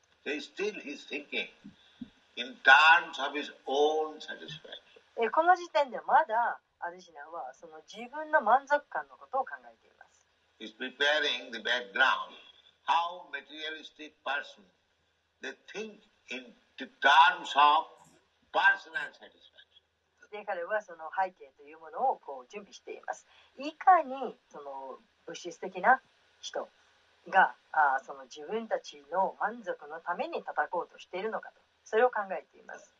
この時点でまだアルジナはその自分の満足感のことを考えています。で彼はその背景というものをこう準備しています。いかに物質的な人があその自分たちの満足のために叩こうとしているのかと。それを考えています。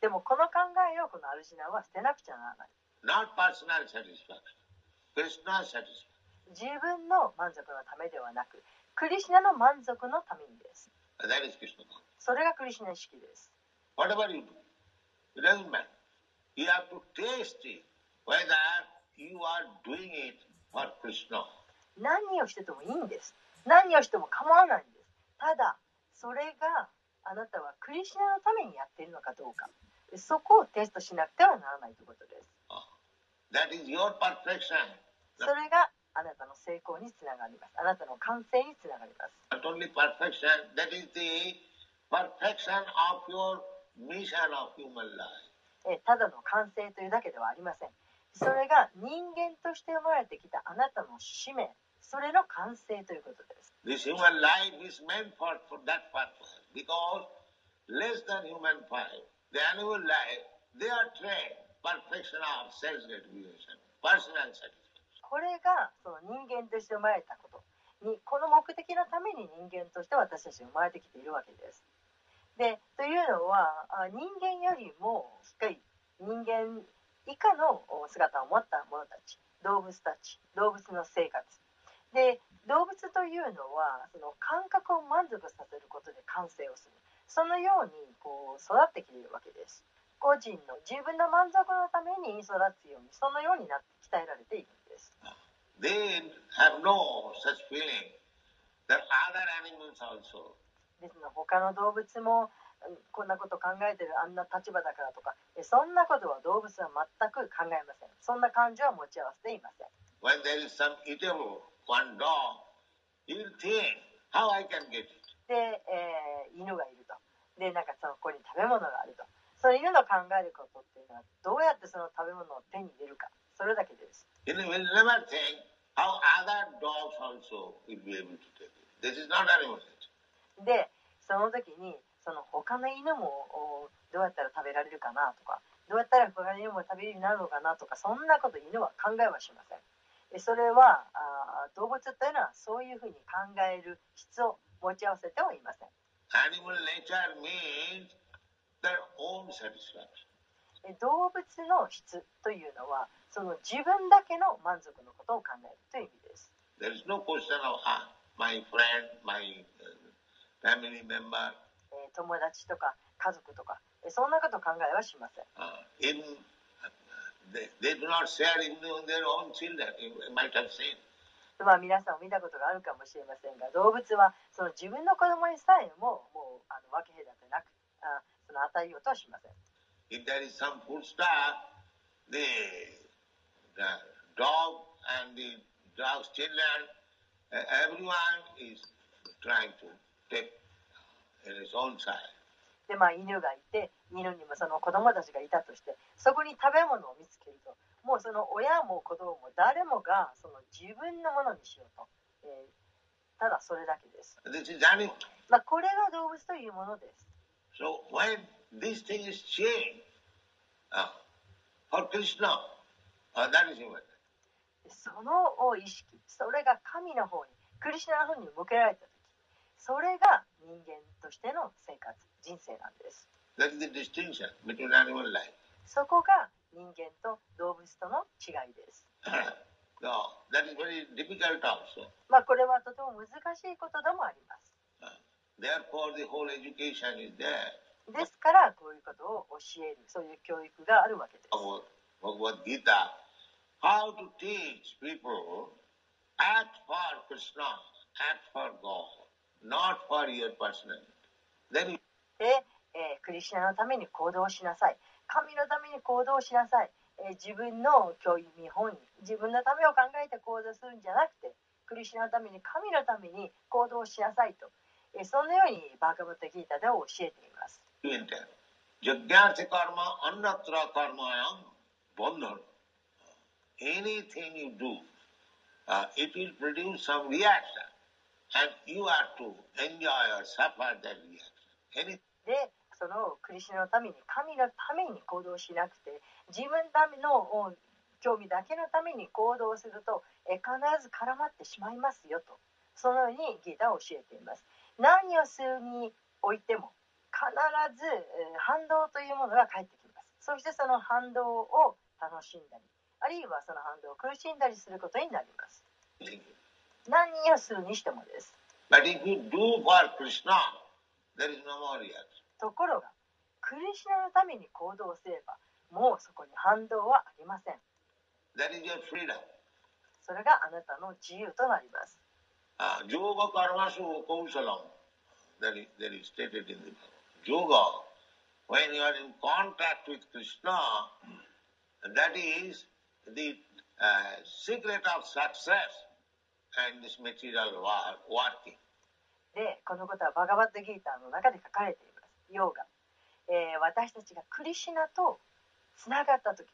でもこの考えをこのアルジナは捨てなくちゃならない。自分の満足のためではなく、クリシナの満足のためにです。それがクリシナ意識です。Whatever you do, it doesn't matter. You have to taste it whether you are doing it Krishna. 何をしててもいいんです。何をしても構わないんです。ただ、それがあなたはクリシナのためにやっているのかどうか。そこをテストしなくてはならないということです。That is your perfection. それがあなたの成功につながります。あなたの完成につながります。Not only perfection, that is the perfection of your mission of human life. えただの完成というだけではありません。それが人間として生まれてきたあなたの使命、それの完成ということです。This human life is meant for, for that purpose because less than human life, the animal life, they are trained perfection of self gratification, personal satisfaction. これがその人間として生まれたことにこの目的のために人間として私たちが生まれてきているわけです。でというのはあ人間よりもしっかり人間以下のお姿を持った者たち動物たち動物の生活。で動物というのはその感覚を満足させることで感性をする。そのようにこう育ってきているわけです。個人の自分の満足のために育つようにそのようになって鍛えられているんです。They have no such feeling that other animals also. ですので他の動物もうんこんなこと考えてるあんな立場だからとかそんなことは動物は全く考えませんそんな感情は持ち合わせていませんで、え、犬がいると。で、なんかそこに食べ物があると。その犬の考えることっていうのは、どうやってその食べ物を手に入れるか。それだけです。で、その時に、その他の犬もおどうやったら食べられるかなとかどうやったら他の犬も食べるようになるのかなとかそんなこと犬は考えはしませんでそれはあー動物というのはそういうふうに考える質を持ち合わせてはいません Animal nature means their own satisfaction. で動物の質というのはその自分だけの満足のことを考えるという意味です There is no question of ah, my friend, my uh, family member. 友達とか家族とかそんなこと考えはしません。まあ皆さん見たことがあるかもしれませんが動物はその自分の子供にさえも,もうあの分け隔てなくあその与えようとはしません。でまあ犬がいて犬にもその子供たちがいたとしてそこに食べ物を見つけると。もうその親も子供も誰もがその自分のものにしようと、えーただそれだけです.まあ、これが動物というものです。So when this thing is changed uh, for Krishna, uh, that is human. その意識それが神の方にクリシナの方に向けられた時それが人間としての生活、人生なんです。そこが人間と動物との違いです。まあこれはとても難しいことでもあります。ですから、こういうことを教える、そういう教育があるわけです。Act for Krishna, act for God. で、えー、クリシナのために行動しなさい。神のために行動しなさい。え、自分の教育見本、自分のためを考えて行動するんじゃなくて、クリシナのために、神のために行動しなさいと。え、そのようにバカブッドギータで教えています。Anything you do, uh, it will produce some reaction. And you are to enjoy or suffer that reaction. Any, でそのクリシナのために神のために行動しなくて自分のためのお興味だけのために行動するとえ必ず絡まってしまいますよと。そのようにギータは教えています。何をするにおいても必ずえー反動というものが返ってきます。そしてその反動を楽しんだりあるいはその反動を苦しんだりすることになります何をするにしてもです.ところがクリシナのために行動すればもうそこに反動はありません That is your freedom. それがあなたの自由となります Uh, yoga karmasu kausalam. That is, that is stated in the Yoga. When you are in contact with Krishna, that is the uh, secret of success and this material war, working. でこのことはバガバットギーターの中で書かれていますヨーガ、えー私たちがクリシナとつながった時、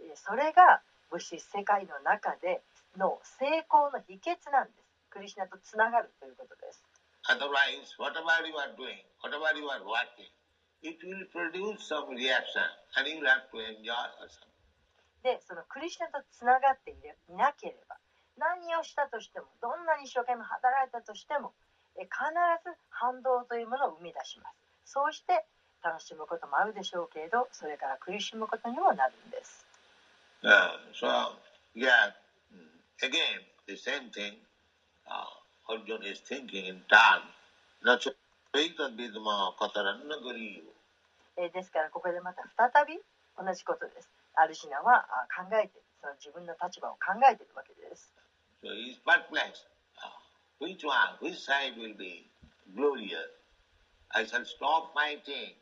えーそれが物質世界の中での成功の秘訣なんですクリシナとつながるということです Otherwise, whatever you are doing, whatever you are working, it will produce some reaction and you will have to enjoy or something. でそのクリシナとつながっていなければ何をしたとしてもどんなに一生懸命働いたとしてもえ必ず反動というものを生み出します。そうして楽しむこともあるでしょうけれどそれから苦しむことにもなるんです。Uh, so, yeah, mm, again, the same thing, uh, Arjuna is thinking in ーですからここでまた再び同じことです。アルシナはあ考えてその自分の立場を考えているわけです So he is perplexed. Uh, which one, which side will be glorious? I shall stop fighting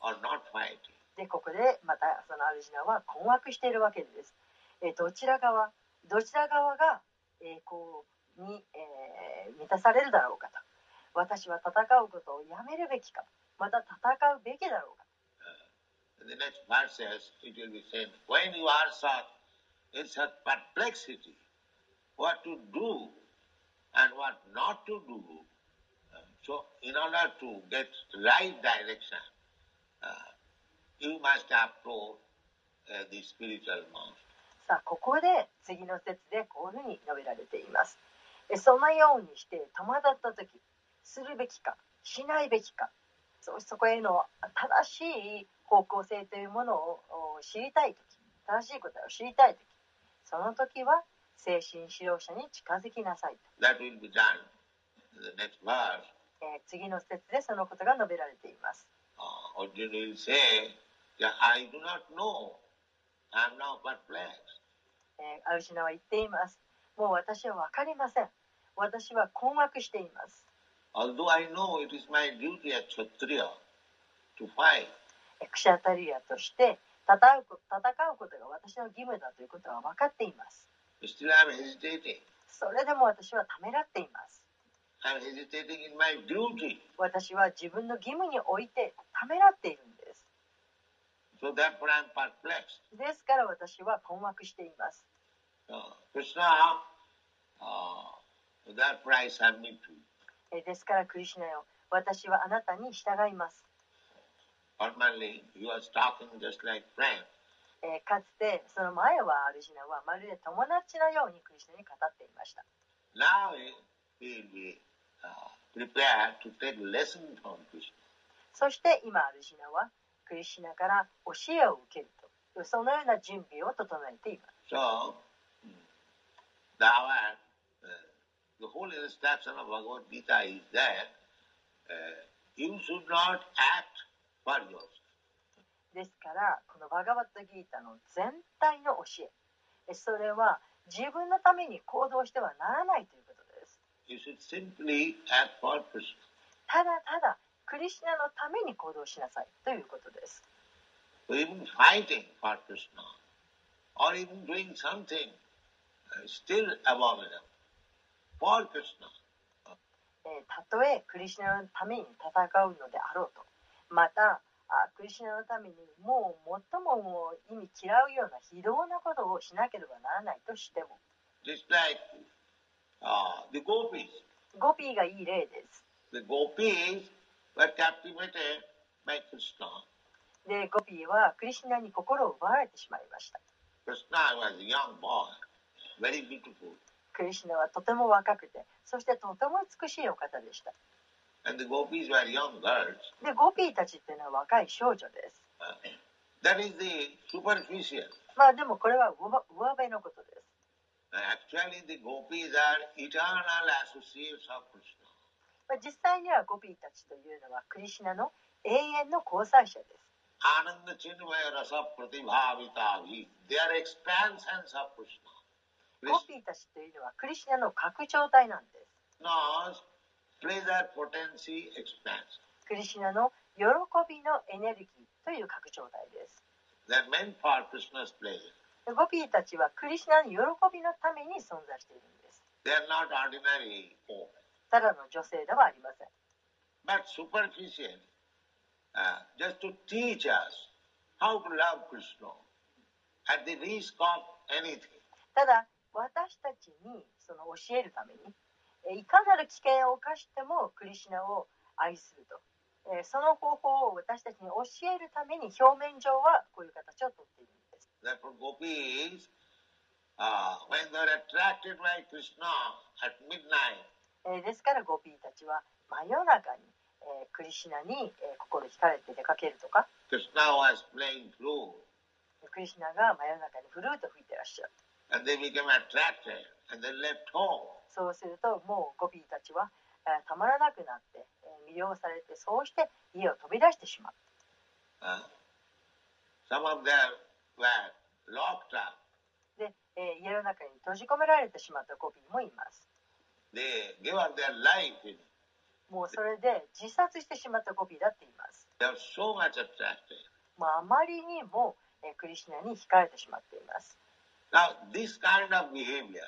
or not fighting. でここでまたそのアルジナは困惑しているわけです。えーどちら側どちら側が栄光に、えー満たされるだろうかと私は戦うことをやめるべきかまた戦うべきだろうか the next verse says, it will be said, when you are such in such perplexity, what to do and what not to do. uh, So, in order to get right direction, uh, you must approach uh, the spiritual master. さあここで次の説でこういうふうに述べられていますそのようにして戸惑った時するべきかしないべきかそそこへの正しい方向性というものを知りたい時正しいことを知りたい時その時は精神指導者に近づきなさい。次の節でそのことが述べられています。アウジナは言っています。もう私は分かりません。私は困惑しています。クシャタリアとして,戦うことが私の義務だということは分かっています。Still I am hesitating. それでも私はためらっています I am hesitating in my duty. 私は自分の義務においてためらっているんです So therefore I am perplexed. ですから私は困惑しています Uh, Krishna, uh, therefore I submit to you. えーですからクリシュナよ私はあなたに従います、Formerly, he was talking just like friend. かつてその前はアルジナはまるで友達のようにクリスナに語っていました。そして今アルジナはクリスナから教えを受けるとそのような準備を整えています。ですからこのバガバットギータの全体の教え。それは自分のために行動してはならないということです。ただただクリシナのために行動しなさい。ということです。Even たとえクリシナのために戦うのであろうと、またあクリシュナのためにもう最ももう意味嫌うような非道なことをしなければならないとしても Just like uh, the gopis. ゴピーがいい例です The gopis were captivated by Krishna. でゴピーはクリシュナに心を奪われてしまいました Krishna was a young boy, very beautiful. クリシュナはとても若くてそしてとても美しいお方でした And the gopis were young girls. でゴピーたちっていうのは若い少女です Uh, that is the superficial. まあでもこれは上上辺のことです Uh, actually, the gopis are eternal associates of Krishna. まあ実際にはゴピーたちというのはクリシュナの永遠の交際者です Ananda Chinmaya Rasa Pratibhavitavi. They are expansions of Krishna. ゴピーたちというのはクリシュナの拡張体なんです Krishna's pleasure potency expands. クリシュナの喜びのエネルギーという拡張体です are meant for Krishna's pleasure. でゴピーたちはクリシュナの喜びのために存在しているんです They are not ordinary women. ただの女性ではありません but superficial, uh, just to teach us how to love Krishna at the risk of anything. ただ私たちにその教えるためにえいかなる危険を冒してもクリシュナを愛すると。えその方法を私たちに教えるために表面上はこういう形をとっているんです。Therefore, gopis, uh, when they are attracted by Krishna at midnight, えーですからゴピーたちは真夜中に、えークリシュナに、えー心惹かれて出かけるとか。クリシュナが真夜中にフルート吹いてらっしゃる。And they became attracted, and they left home. そうするともうゴピーたちは、えーたまらなくなって、えー魅了されてそうして家を飛び出してしまう Uh, some of them were locked up. で、えー家の中に閉じ込められてしまったゴピーもいます They gave up their life in もうそれで自殺してしまったゴピーだって言います。So much attracted. まあ、あまりにも、えークリシュナに惹かれてしまっています。Now, this kind of behavior,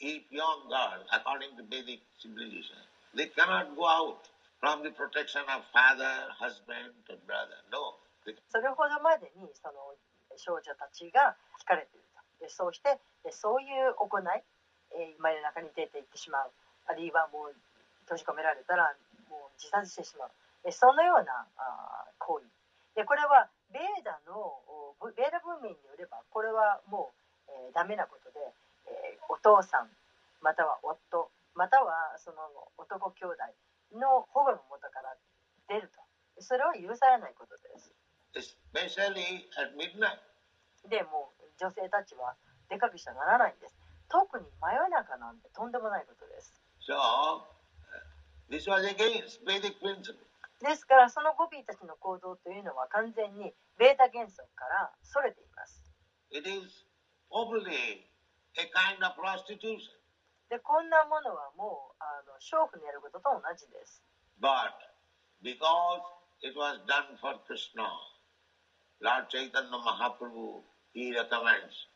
if young girls, according to Vedic civilization, they cannot go out from the protection of father, husband, or brother. No. それほどまでにその少女たちが惹かれていると。でそうしてそういう行い、えー、今の中に出ていってしまう。あるいはもう閉じ込められたらもう自殺してしまう。でそのようなあ行為。でこれはベーダのおベーダ文明によればこれはもう、えーダメなことで、えーお父さんまたは夫またはその男兄弟の保護のもとから出ると。それは許されないことです。especially at midnight. でもう女性たちは出かけしてはならないんです特に真夜中なんてとんでもないことです So, uh, this was against Vedic principle. ですからそのゴピーたちの行動というのは完全にベータ原則からそれています It is openly a kind of prostitution. でこんなものはもうあの娼婦のやることと同じです But because it was done for Krishna, Lord Chaitanya Mahaprabhu, he recommends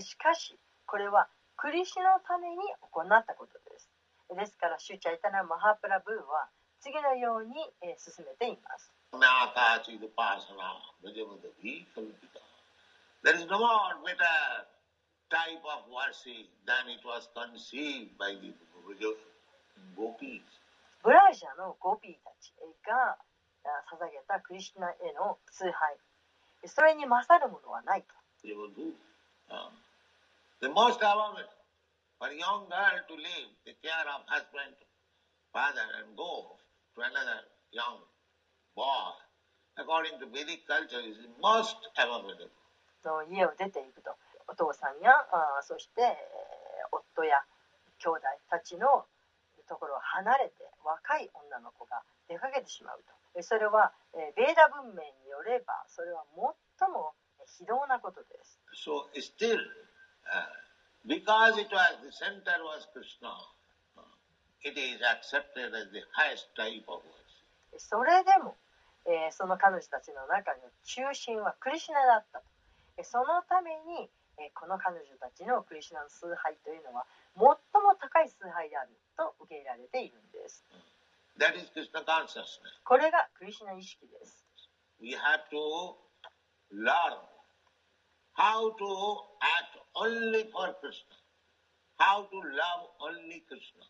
しかしこれはクリシュのために行ったことですですからシュチャイタナ・マハプラブーは次のように、えー進めています. There is no more better type of worship than it was conceived by the gopis. ブラージャのゴピーたちがあ捧げたクリシュナへの崇拝それに勝るものはないと They will do. Uh, the most it, for a young girl to leave the care of husband, father, and go to another young boy, according to Vedic culture, is the most abominable. の家を出ていくとお父さんやあそしてえー夫や兄弟たちのところを離れて若い女の子が出かけてしまうと。えそれはえーベーダ文明によればそれは最も非道なことです。So still, uh, because it was the center was Krishna, uh, it is accepted as the highest type of worship. それでも、えーその彼女たちの中の中心はクリシュナだったそのために、えーこの彼女たちのクリシュナの崇拝というのは最も高い崇拝であると受け入れられているんです。That is Krishna consciousness. これがクリシュナ意識です。We have to learn how to act only for Krishna, how to love only Krishna.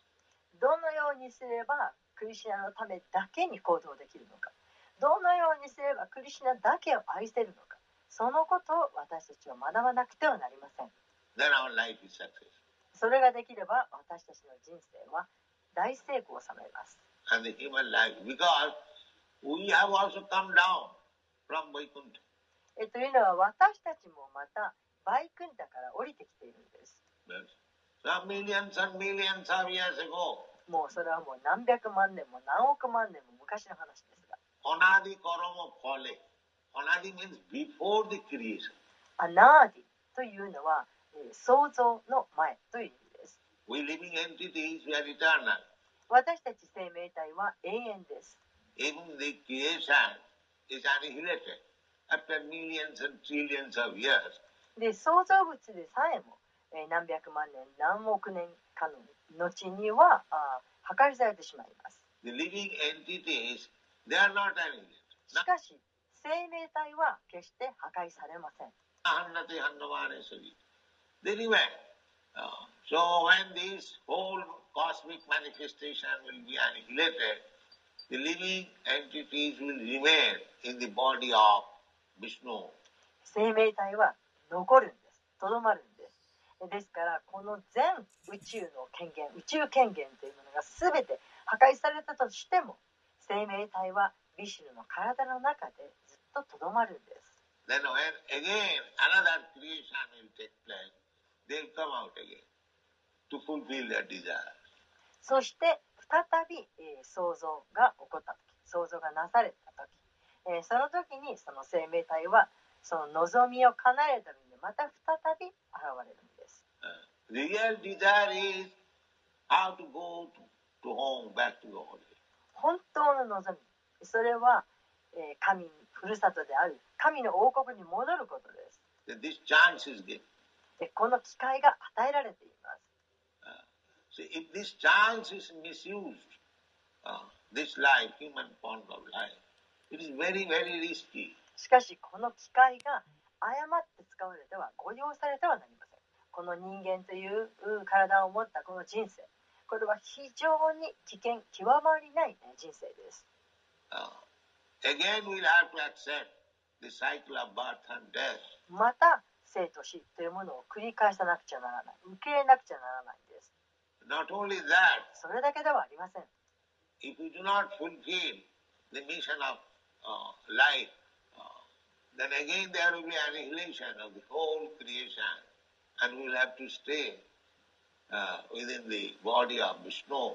どのようにすればクリシュナのためだけに行動できるのか。どのようにすればクリシュナだけを愛せるのかそのことを私たちは学ばなくてはなりません Then our life is successful. それができれば私たちの人生は大成功を収めます And the human life, because we have also come down from Vaikuntha. えというのは私たちもまたバイクンタから降りてきているんです Yes. Some millions and millions of years ago, もうそれはもう何百万年も何億万年も昔の話ですが.アナーディというのは想像の前という意味です。私たち生命体は永遠です。で創造物でさえも何百万年何億年かの後にはあ破壊されてしまいます。しかし、生命体は決して破壊されません。生命体は残るんです。とどまるんです。ですから、この全宇宙の権限、宇宙権限というものが全て破壊されたとしても、生命体はビシュヌの体の中でととどまるんです。そして再び想像が起こった時想像がなされた時。その時にその生命体はその望みを叶えためでまた再び現れるんです。本当の望み。それは神にふるさとである神の王国に戻ることです.でこの機会が与えられています。So if this chance is misused, uh, this life, human form of life, it is very, very risky. しかしこの機会が誤って使われては誤用されてはなりません。この人間というう体を持ったこの人生。これは非常に危険極まりないね人生です。Uh, again, we'll have to accept the cycle of birth and death. また生と死というものを繰り返さなくちゃならない受け入れなくちゃならないんです Not only that, それだけではありません if we do not fulfill the mission of uh, life, uh, then again there will be annihilation of the whole creation, and we will have to stay uh, within the body of Vishnu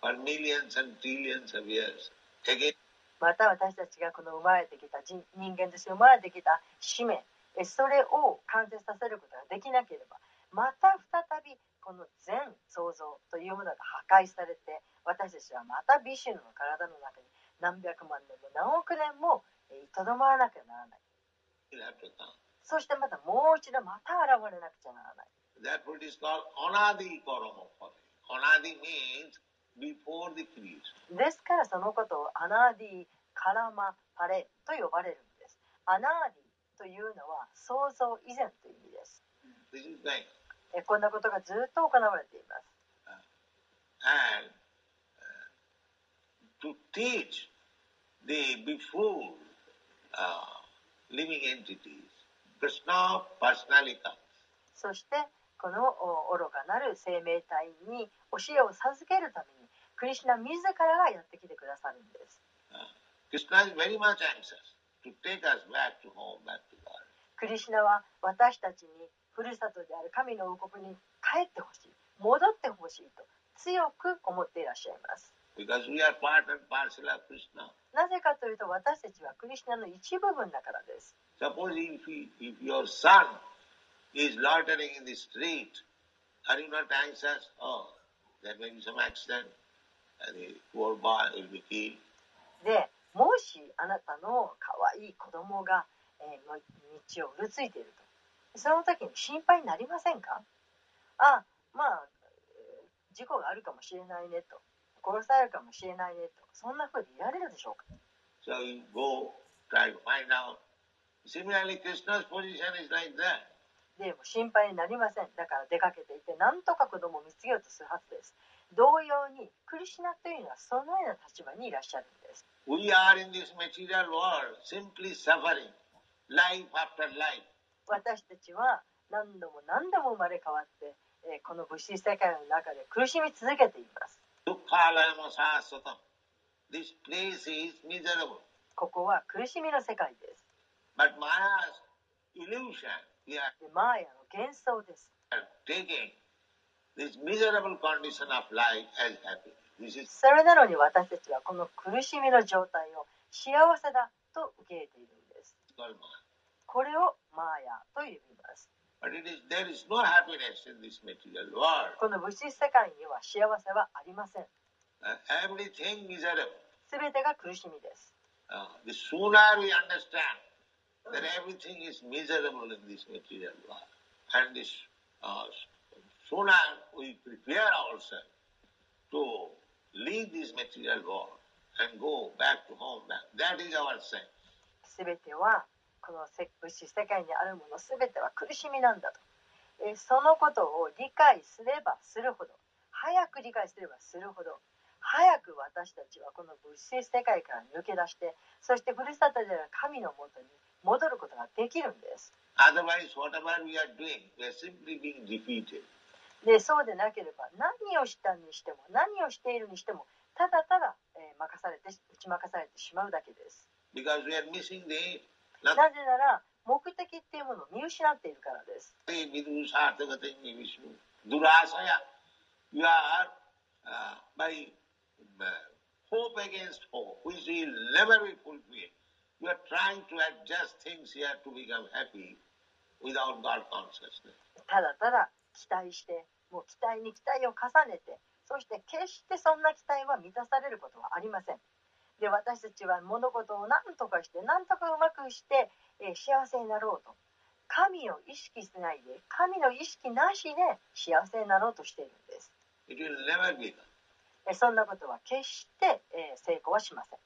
for millions and trillions of years. Again, また私たちがこの生まれてきた人人間として生まれてきた使命えそれを完成させることができなければまた再びこの全創造というものが破壊されて私たちはまたビシュヌの体の中に何百万年も何億年もえとどまらなきゃならない.そしてまたもう一度また現れなくちゃならない it is called Anadi Phale. Anadi means before the creation. ですからそのことをアナーディ・カラマ・パレと呼ばれるんですアナーディというのは創造以前という意味ですこんなことがずっと行われています and uh, to teach the before uh, living entities, Krishna personally comes. そしてこのお愚かなる生命体に教えを授けるためにクリシナ自らが。ナは私たちにふるさとである神の王国に帰ってほしい、戻ってほしいと強く思っていらっしゃいます。なぜかというと私たちはクリシナの一部分だからです。でもしあなたの可愛い子供が、えーの道をうるついていると。その時に心配になりませんか？あまあえー事故があるかもしれないねと。殺されるかもしれないねと。そんな風に言われるでしょうか？So you go, try to find out. Similarly, Krishna's position is like that. でも心配になりません。だから出かけていて何とか子供を見つけようとするはずです同様にクリシュナというのはそのような立場にいらっしゃるんです We are in this material world simply suffering, life after life. 私たちは何度も何度も生まれ変わって、えーこの物質世界の中で苦しみ続けています. This place is miserable. ここは苦しみの世界です But Maya's illusion, we are でマーヤの幻想です taking それなのに私たちはこの苦しみの状態を幸せだと受け入れているんです。これをマーヤと呼びます。この物質世界には幸せはありません。すべてが苦しみです。Uh, sooner we prepare ourselves to leave this material world and go back to home, that is our sense. 全てはこのせ物質世界にあるもの全ては苦しみなんだとえーそのことを理解すればするほど早く理解すればするほど早く私たちはこの物質世界から抜け出してそしてふるさとである神のもとに戻ることができるんです Otherwise, whatever we are doing, we are simply being defeated. でそうでなければ何をしたにしても何をしているにしてもただただ、えー任されて打ち負かされてしまうだけです the なぜなら目的っていうものを見失っているからです uh, uh, hope against hope, which will never be fulfilled. You are trying to adjust things here to become happy without God consciousness. ただただ期待してもう期待に期待を重ねてそして決してそんな期待は満たされることはありません。で私たちは物事を何とかして何とかうまくして、えー幸せになろうと。神を意識しないで神の意識なしで幸せになろうとしているんです。そんなことは決して、えー成功はしません。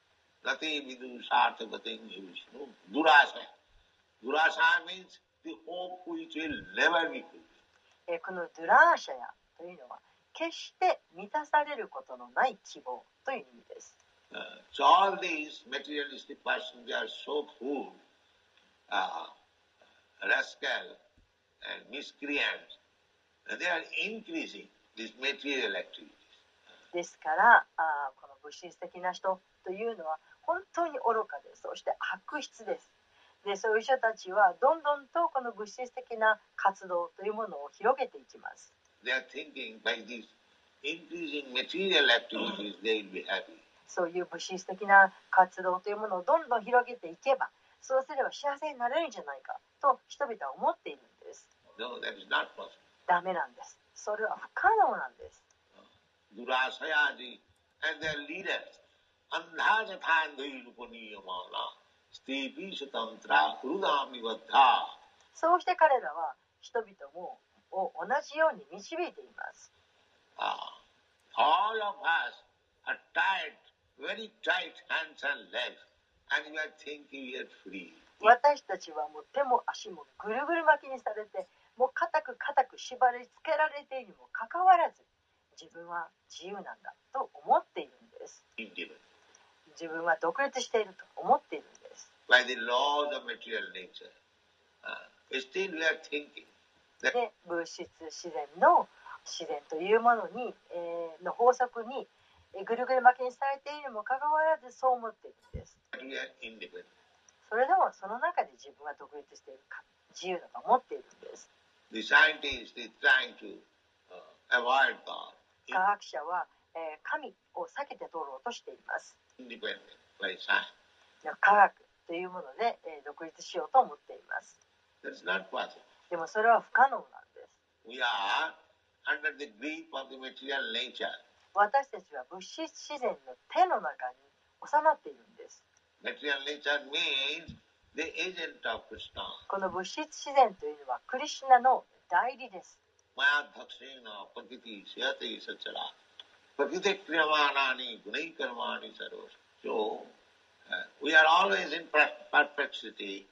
means the hope which will never be. え、このドゥラーシャヤというのは決して満たされることのない希望という意味です。ですからあ、この物質的な人というのは本当に愚かです、そして悪質です。でそういう人たちはどんどんとこの物質的な活動というものを広げていきます。そういう物質的な活動というものをどんどん広げていけば、そうすれば幸せになれるんじゃないかと人々は思っているんです。ダメなんです。それは不可能なんです。ドラサヤジ、そうして彼らは人々もを同じように導いています。Ah, all of us are tied, very tight hands and legs, and we are thinking we are free. 私たちはもう手も足もぐるぐる巻きにされてもう固く固く縛り付けられているにもかかわらず自分は自由なんだと思っているんです.自分は独立していると思っているんです by the law of material nature. Uh, てで物質自然の自然というものに、え、の法則にぐるぐる巻きにされているにもかかわらずそう思っているんです。それでもその中で自分は独立しているか自由だと思っているんです。科学者は、え、神を避けて通ろうとしています。科学というもので、え、独立しようと思っています。でもそれは不可能なんです。私たちは物質自然の手の中に収まっているんです。この物質自然というのはクリシナの代理です。Uh, we are always in per- perplexity,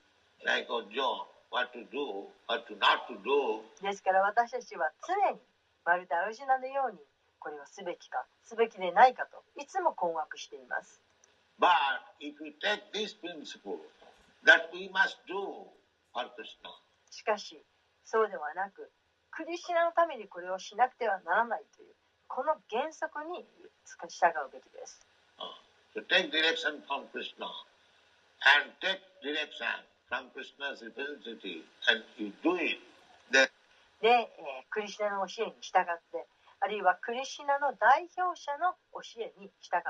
like a John, what to do, what to not to do. ですから私たちは常にまるでアルジュナのようにこれをすべきかすべきでないかといつも困惑しています But if we take this principle that we must do for Krishna, しかしそうではなくクリシュナのためにこれをしなくてはならないというこの原則に従うべきです uh, to take direction from Krishna and take direction from Krishna's representative and you do it, then で、えークリシュナの教えに従ってあるいはクリシュナの代表者の教えに従う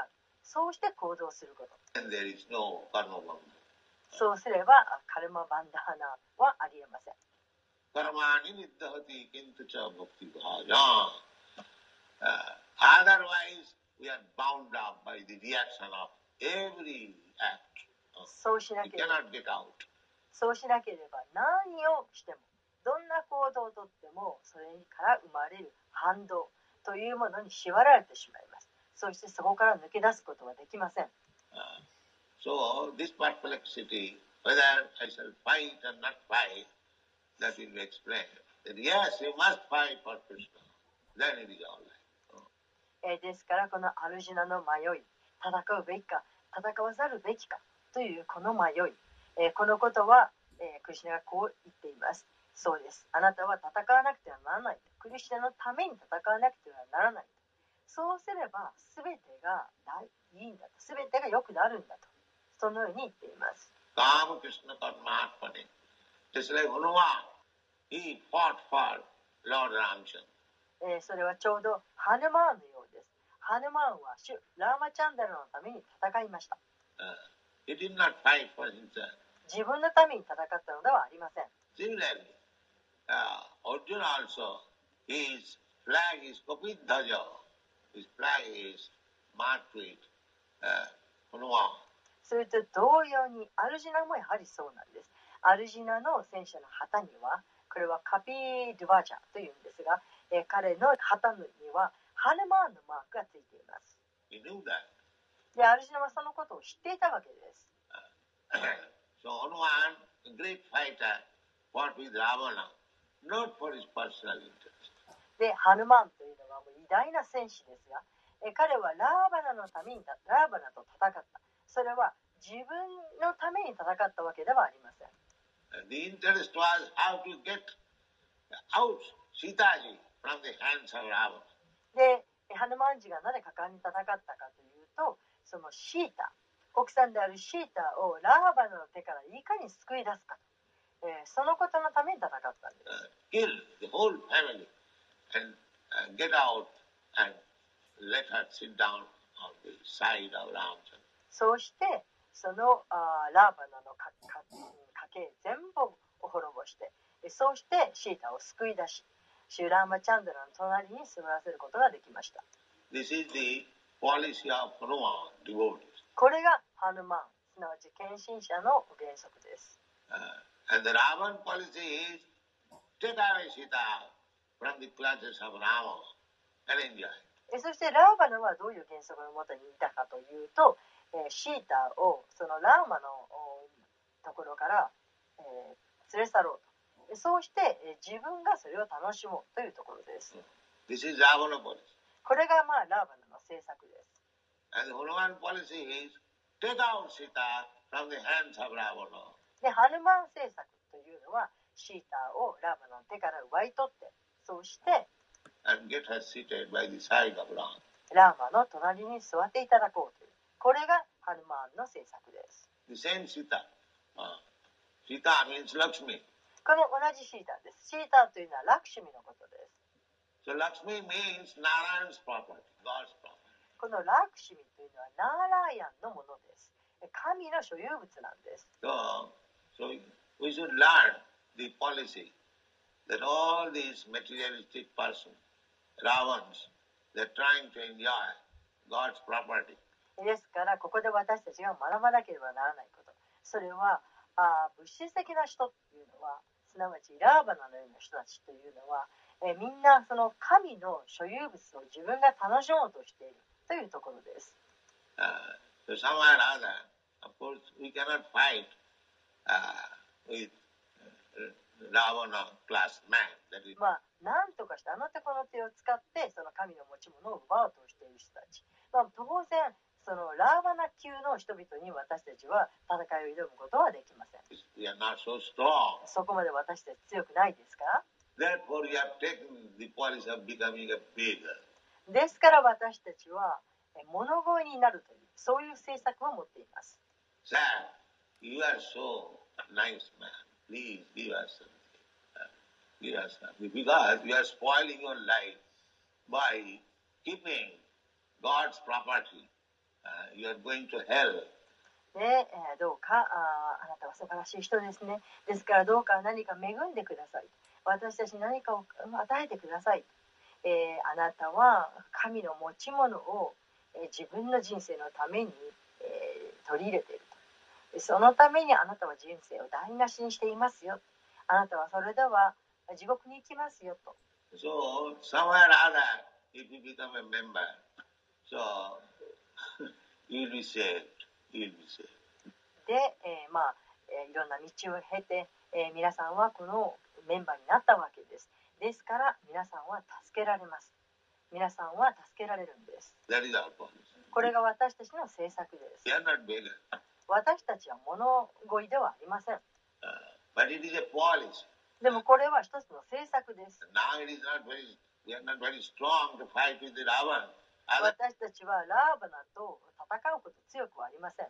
そうして行動すること no. そうすればあカルマバンダハナはありえません Karmani niddhati kintu cha bhakti bhaja. Uh, otherwise, we are bound up by the reaction of every act. Uh, そうしなければ.そうしなければ何をしてもどんな行動をとってもそれから生まれる反動というものに縛られてしまいますそしてそこから抜け出すことはできません Uh, so this perplexity, whether I shall fight or not fight, that will be explained. That yes, you must fight for Krishna. Then it is all right. えーですからこのアルジュナの迷い戦うべきか戦わざるべきかというこの迷い、えーこのことは、えークリシュナがこう言っています。そうです。あなたは戦わなくてはならない。クリシュナのために戦わなくてはならない。そうすれば全てがいいんだと。全てが良くなるんだと。そのように言っています。Kama Krishna Karmatmane. Just like Hanuman, he fought for Lord ーそれはちょうどハヌマーンのハヌマーンは主ラーマチャンダルのために戦いました Uh. 自分のために戦ったのではありません Similarly, uh, Arjuna also, his flag is Kapidhaja. his price marked with uh, Hanuman. それと同様にアルジナもやはりそうなんですアルジナの戦車の旗にはこれはカピドゥバジャというんですが、えー彼の旗にはハヌマーンのマークがついています He knew that. でアルジナはそのことを知っていたわけです so Hanuman, a great fighter, fought with Ravana, not for his personal interest. でハヌマーンというのはもう偉大な戦士ですが、えー彼はラーバナのためにラーバナと戦ったそれは自分のために戦ったわけではありません the interest was how to get out Sitaji from the hands of Ravana. でハヌマンジがなぜ果敢に戦ったかというとそのシータ奥さんであるシータをラーバナの手からいかに救い出すか、えーそのことのために戦ったんです Uh, and uh, and. そうしてそのあーラーバナのかか家系全部を滅ぼしてえそうしてシータを救い出しシュラーマチャンドラの隣に座らせることができました This is the policy of Hanuman, devotees. これがハヌマンすなわち献身者の原則です Uh, and the Ravan policy is take away Sita from the clutches of Rama and enjoy. えそしてラーバナはどういう原則のもとにいたかというと、えーシータをそのラーマのおところから、えー連れ去ろうとでそうして自分がそれを楽しもうというところです。これが、まあ、ラーバナの政策です。で、ハルマン政策というのは、シーターをラーバナの手から奪い取って、そうして、ラーマの隣に座っていただこうという、これがハルマンの政策です。The same Sita. Uh, Sita means Lakshmi. これ同じシータです。シータというのはラクシミのことです。このラクシミというのはナーラーヤンのものです。神の所有物なんです。ですから、ここで私たちが学ばなければならないこと。それは、あ物質的な人というのは、すなわちラーバナのような人たちというのは、えーみんなその神の所有物を自分が楽しもうとしているというところです。Uh, so somewhere or other, of course, we cannot fight uh, with uh, Ravana class man. That is まあなんとかしてあの手この手を使ってその神の持ち物を奪おうとしている人たち、まあ、当然そのラーバナ級の人々に私たちは戦いを挑むことはできません so. そこまで私たち強くないですか.ですから私たちはえ物乞いになるというそういう政策を持っています Sir, you are so nice man. Please give us something. Uh, give us something. Because you are spoiling your life by keeping God's property. Uh, you are going to hell. ねえーどうかあーあなたは素晴らしい人ですね。ですからどうか何か恵んでください。私たちに何かを与えてください、えーあなたは神の持ち物を、えー自分の人生のために、えー取り入れていると。でそのためにあなたは人生を台無しにしていますよ。あなたはそれでは地獄に行きますよと。So, somewhere other, if you become a member, so で、えー、まあ、えー、いろんな道を経て、えー、皆さんはこのメンバーになったわけです。ですから皆さんは助けられます。皆さんは助けられるんです。これが私たちの政策です。私たちは物乞いではありません。でもこれは一つの政策です。私たちはラーバナと戦うこと強くありません。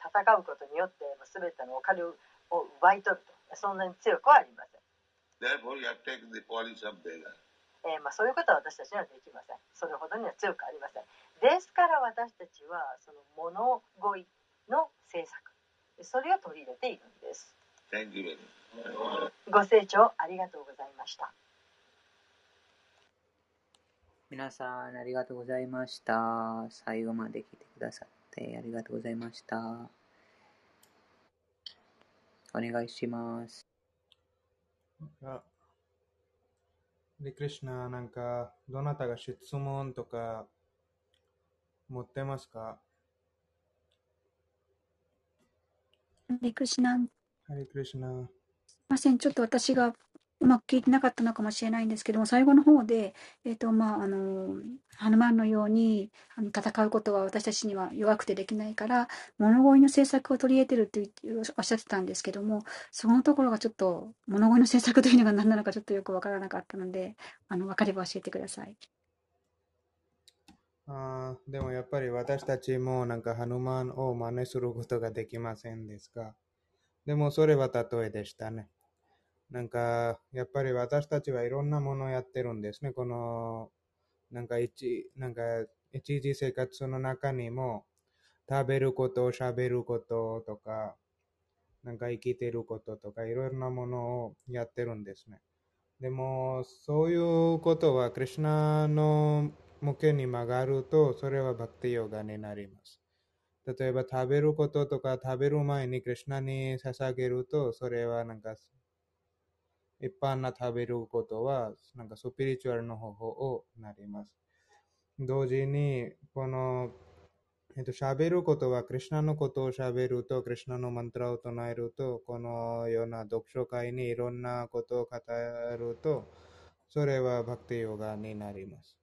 戦うことによって全てのお金を奪い取ると、そんなに強くはありません。えーまあ、そういうことは私たちにはできません。それほどには強くありません。ですから私たちはその物乞いの政策、それを取り入れているんです。ご清聴ありがとうございました。皆さん、ありがとうございました。最後まで来てくださってありがとうございました。お願いします。あで、クリシナ、なんか、どなたが質問とか持ってますか？で、クリシナ、ハリクリシナ。ません。ちょっと私がうまく聞いてなかったのかもしれないんですけども、最後の方で、えっ、と、まあ、あの、ハヌマンのようにあの戦うことは私たちには弱くてできないから、物乞いの政策を取り入れてるっておっしゃってたんですけども、そのところがちょっと、物乞いの政策というのが何なのかちょっとよくわからなかったので、あの、わかれば教えてください。あでもやっぱり私たちもなんかハヌマンを真似することができませんですが、でもそれは例えでしたね。なんかやっぱり私たちはいろんなものをやってるんですね。このなんか一なんか一時生活の中にも食べること、喋ることとか、なんか生きてることとかいろんなものをやってるんですね。でもそういうことはクリュナの向けに曲がると、それはバクティヨガになります。例えば食べることとか食べる前にクリュナに捧げると、それはなんか一般な食べることはなんかスピリチュアルの方法をなります。同時に、この、えっと、喋ることは、クリュナのことを喋ると、クリュナのマントラを唱えると、このような読書会にいろんなことを語ると、それはバクティヨガになります。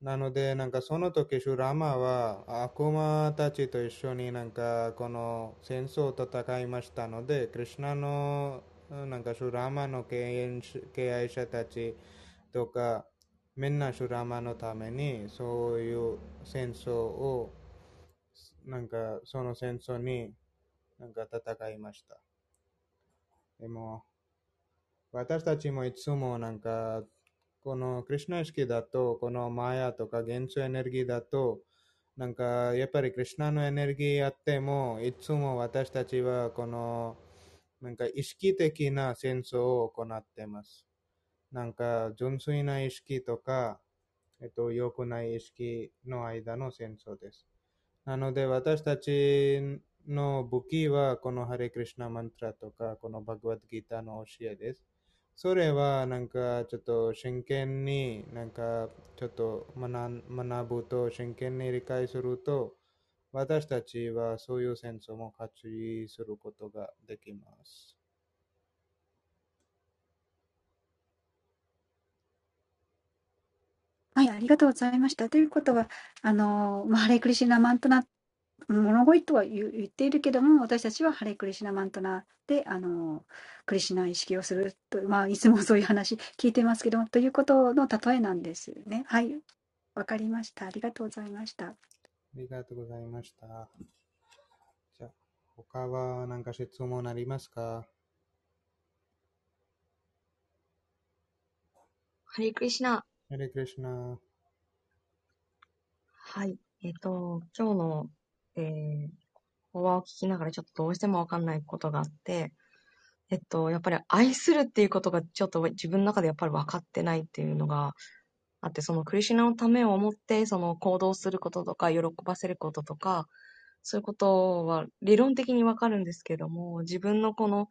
なので、なんかその時、シュラマは悪魔たちと一緒になんかこの戦争を戦いましたので、クリュナのなんかシュラマの敬遠敬愛者たちとか、みんなシュラマのためにそういう戦争を、なんかその戦争になんか戦いました。でも、私たちもいつもなんかこのクリュナ意識だと、このマヤとか元素エネルギーだと、なんかやっぱりクリュナのエネルギーあっても、いつも私たちはこのなんか意識的な戦争を行っています。なんか純粋な意識とか、えっと、良くない意識の間の戦争です。なので私たちの武器はこのハレクリシナマントラとか、このバグワッドギターの教えです。それはなんかちょっと真剣になんかちょっと学学ぶと真剣に理解すると私たちはそういう戦争も勝ちすることができます。はい、ありがとうございました。ということは、あの、まあ、ハレクリシナマントナ、物乞いとは言言っているけども、私たちはハレクリシナマントナで、あの、クリシナ意識をすると、まあ、いつもそういう話聞いてますけども、ということの例えなんですね。はい、わかりました。ありがとうございました。ありがとうございました。じゃあ、他は何か質問ありますか？ハリークリシナ。ハレクリシナ。はい。えっ、と、今日の、えー、法話を聞きながらちょっとどうしてもわかんないことがあって、えっと、やっぱり愛するっていうことがちょっと自分の中でやっぱり分かってないっていうのがあって、そのクリシュナのためを思って、その行動することとか、喜ばせることとか、そういうことは理論的にわかるんですけども、自分のこの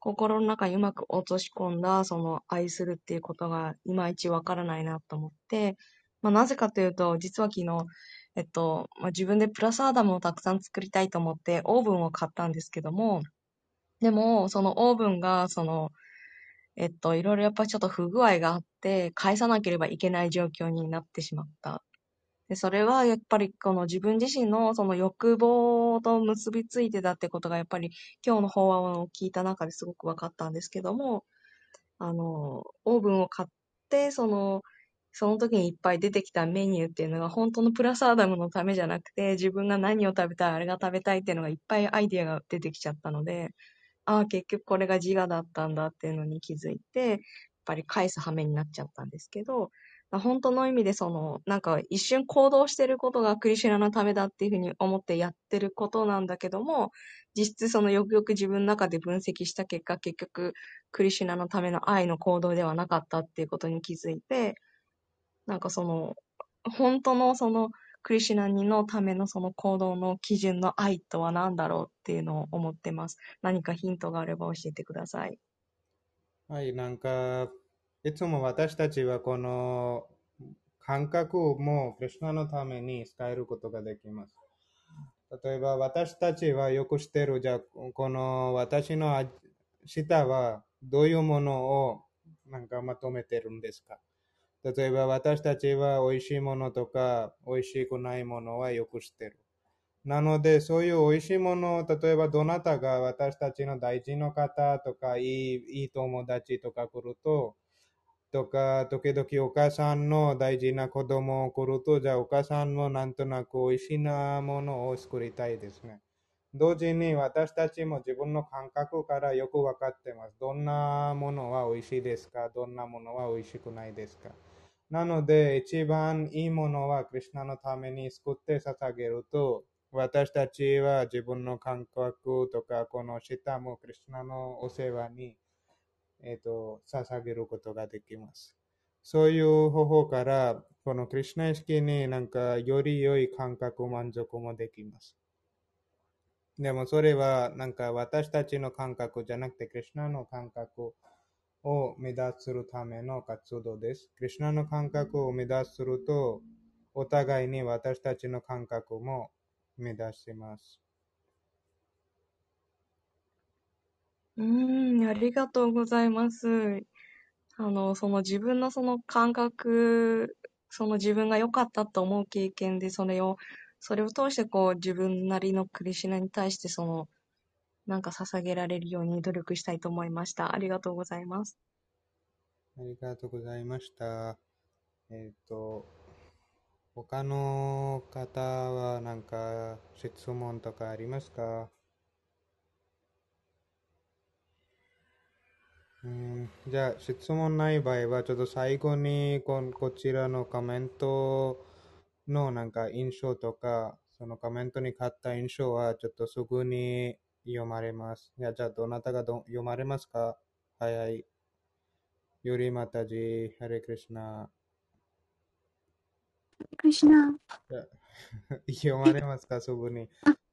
心の中にうまく落とし込んだ、その愛するっていうことがいまいちわからないなと思って、まあ、なぜかというと、実は昨日、えっと、まあ、自分でプラスアダムをたくさん作りたいと思ってオーブンを買ったんですけども、でも、そのオーブンが、その、えっと、いろいろやっぱりちょっと不具合があって、返さなければいけない状況になってしまった。で、それはやっぱりこの自分自身のその欲望と結びついてたってことがやっぱり今日の法話を聞いた中ですごく分かったんですけども、あの、オーブンを買って、その、その時にいっぱい出てきたメニューっていうのが本当のプラスアダムのためじゃなくて、自分が何を食べたい、あれが食べたいっていうのがいっぱいアイディアが出てきちゃったので、ああ、結局これが自我だったんだっていうのに気づいて、やっぱり返す羽目になっちゃったんですけど、本当の意味でその、なんか一瞬行動してることがクリシュナのためだっていうふうに思ってやってることなんだけども、実質そのよくよく自分の中で分析した結果、結局クリシュナのための愛の行動ではなかったっていうことに気づいて、なんかその、本当のそのクリシュナにのためのその行動の基準の愛とは何だろうっていうのを思ってます。何かヒントがあれば教えてください。はい、なんか、いつも私たちはこの感覚もクリュナのために使えることができます。例えば私たちはよく知ってる、じゃこの私の舌はどういうものをなんかまとめてるんですか？例えば私たちは美味しいものとか美味しくないものはよく知ってる。なので、そういう美味しいものを、例えばどなたが私たちの大事な方とか、いいいい友達とか来ると、とか、時々お母さんの大事な子供を来ると、じゃあお母さんもなんとなく美味しいなものを作りたいですね。同時に私たちも自分の感覚からよく分かってます。どんなものは美味しいですか？どんなものは美味しくないですか？なので、一番いいものはクリュナのために作って捧げると、私たちは自分の感覚とか、この舌もクリュナのお世話にえっ、ー、と、捧げることができます。そういう方法から、このクリュナ意識になんかより良い感覚、満足もできます。でもそれはなんか私たちの感覚じゃなくて、クリュナの感覚を目指するための活動です。クリュナの感覚を目指すると、お互いに私たちの感覚も目指します。うん、ありがとうございます。あの、その自分のその感覚、その自分が良かったと思う経験で、それを、それを通してこう自分なりのクリシナに対してその、なんか捧げられるように努力したいと思いました。ありがとうございます。ありがとうございました。えっ、と、他の方はなんか質問とかありますか？うん、じゃあ、質問ない場合は、ちょっと最後にここちらのコメントのなんか印象とか、そのコメントに買った印象は、ちょっとすぐに読まれます。いや、じゃあ、どなたがど読まれますか？早い。よりまたじ、ハレクリシナ。クリシナ。読まれますか？すぐに。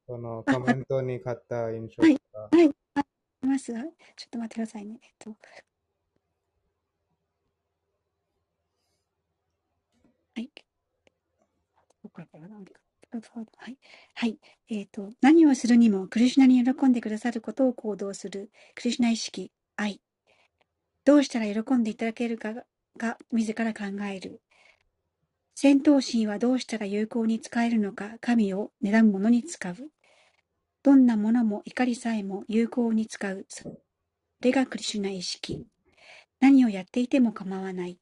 そのコメントに買った印象とか。はい、はいます？ちょっと待ってくださいね。えっと。はい。はい。はい。えっ、ー、と、何をするにも、クリシュナに喜んでくださることを行動する、クリシュナ意識、愛。どうしたら喜んでいただけるかが、自ら考える。戦闘心はどうしたら有効に使えるのか、神を狙うものに使う。どんなものも怒りさえも有効に使う。それがクリシュナ意識。何をやっていても構わない。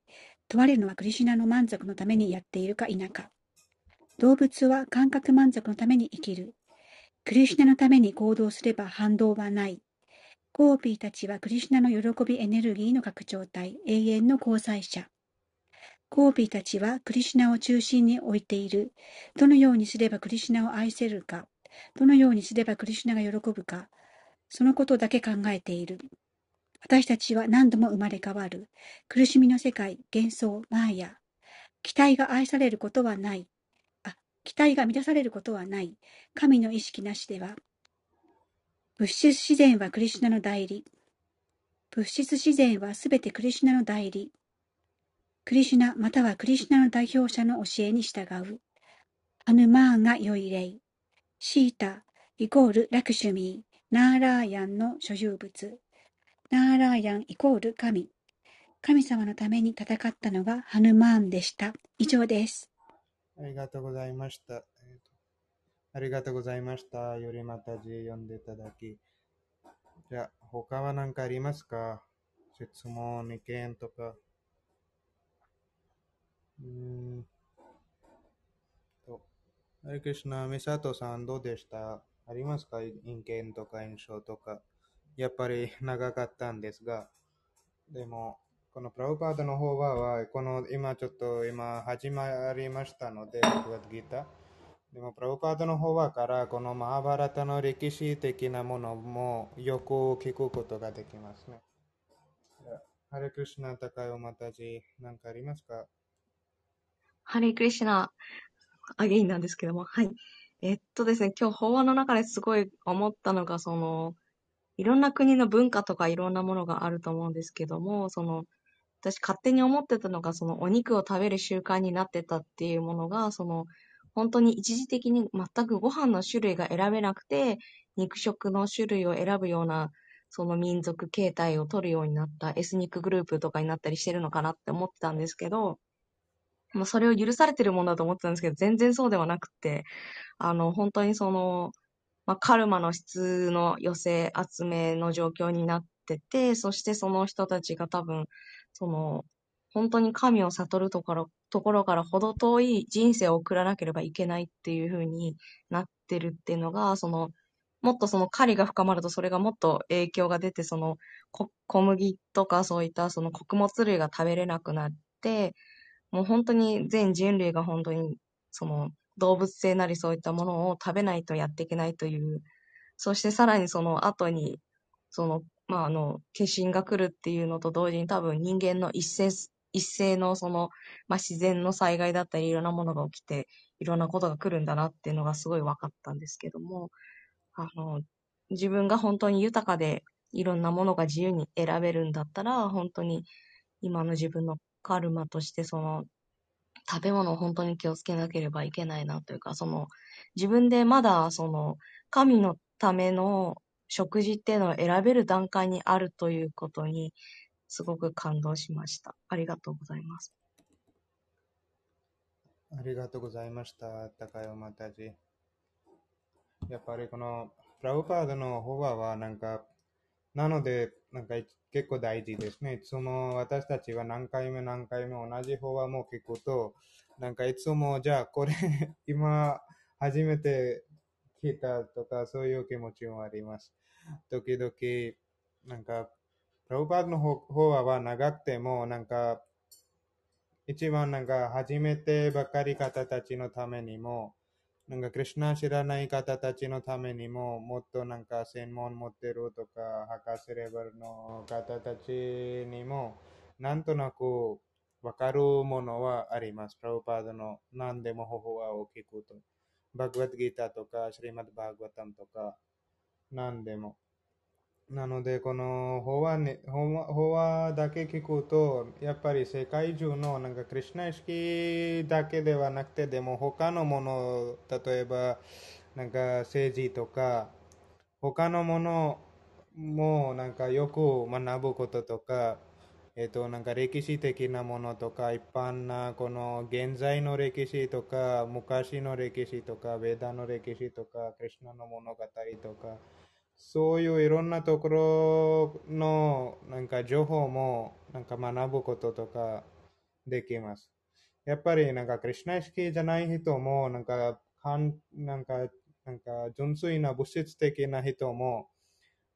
問われるのはクリシュナの満足のためにやっているか否か。動物は感覚満足のために生きる。クリシュナのために行動すれば反動はない。ゴーピーたちはクリシュナの喜びエネルギーの拡張体、永遠の交際者。ゴーピーたちはクリシュナを中心に置いている。どのようにすればクリシュナを愛せるか。どのようにすればクリシュナが喜ぶか、そのことだけ考えている。私たちは何度も生まれ変わる。苦しみの世界、幻想、マーヤ。期待が愛されることはない。期待が満たされることはない。神の意識なしでは。物質自然はクリシュナの代理。物質自然はすべてクリシュナの代理。クリシュナまたはクリシュナの代表者の教えに従う。アヌマーンが良い例。シータイコールラクシュミー、ナーラーヤンの所有物。ナーラーヤンイコール神。神様のために戦ったのがハヌマーンでした。以上です。ありがとうございました。ありがとうございました。よりまた字読んでいただき。じゃあ、他は何かありますか？質問、意見とか。うんハリクシナ、ミサトさんどうでした？ありますか？意見とか印象とか。やっぱり長かったんですが、でも、このプラブパードの方は、この今ちょっと今始まりましたので、バグワッドギー。でも、プラブパードの方はから、このマハバラタの歴史的なものもよく聞くことができますね。ハレクリシナ、高尾またじ、何かありますか？ハレクリシナ、アゲインなんですけども、はい。えっとですね、今日法話の中ですごい思ったのが、その、いろんな国の文化とかいろんなものがあると思うんですけども、その、私勝手に思ってたのが、そのお肉を食べる習慣になってたっていうものが、その、本当に一時的に全くご飯の種類が選べなくて、肉食の種類を選ぶような、その民族形態を取るようになったエスニックグループとかになったりしてるのかなって思ってたんですけど、もうそれを許されてるものだと思ってたんですけど、全然そうではなくて、あの、本当にその、まあ、カルマの質の寄せ集めの状況になってて、そしてその人たちが多分、その、本当に神を悟るところところから程遠い人生を送らなければいけないっていう風になってるっていうのが、その、もっとその狩りが深まるとそれがもっと影響が出て、その小麦とかそういったその穀物類が食べれなくなって、もう本当に全人類が本当にその動物性なりそういったものを食べないとやっていけないという、そしてさらにその後に、その、まあ、あの、化身が来るっていうのと同時に多分人間の一斉、一斉のその、まあ、自然の災害だったりいろんなものが起きて、いろんなことが来るんだなっていうのがすごい分かったんですけども、あの、自分が本当に豊かでいろんなものが自由に選べるんだったら、本当に今の自分のカルマとしてその食べ物を本当に気をつけなければいけないなというか、その自分でまだその神のための食事っていうのを選べる段階にあるということにすごく感動しました。ありがとうございます。ありがとうございました。高山たじ。やっぱりこのプラウパードの方はなんか、なので、なんか結構大事ですね。いつも私たちは何回も何回も同じ法話もう聞くと、なんかいつもじゃあこれ 今初めて聞いたとかそういう気持ちもあります。時々、なんか、プロバードの方は長くても、なんか、一番なんか初めてばかり方たちのためにも、なんか、クリュナ知らない方たちのためにも、もっとなんか専門持ってるとか、博士レベルの方たちにも、なんとなくわかるものはあります。プラブパードの何でも方法は大きくと。バグワッドギターとか、シリマッドバーグワタムとか、何でも。なので、この法話,、ね、法話だけ聞くと、やっぱり世界中のなんかクリュナ意識だけではなくて、でも他のもの、例えばなんか政治とか、他のものもなんかよく学ぶこととか、えっと、なんか歴史的なものとか、一般なこの現在の歴史とか、昔の歴史とか、ベダの歴史とか、クリュナの物語とか、そういういろんなところのなんか情報もなんか学ぶこととかできます。やっぱりなんかクリュナ意識じゃない人もなんかかんなんかなんか純粋な物質的な人も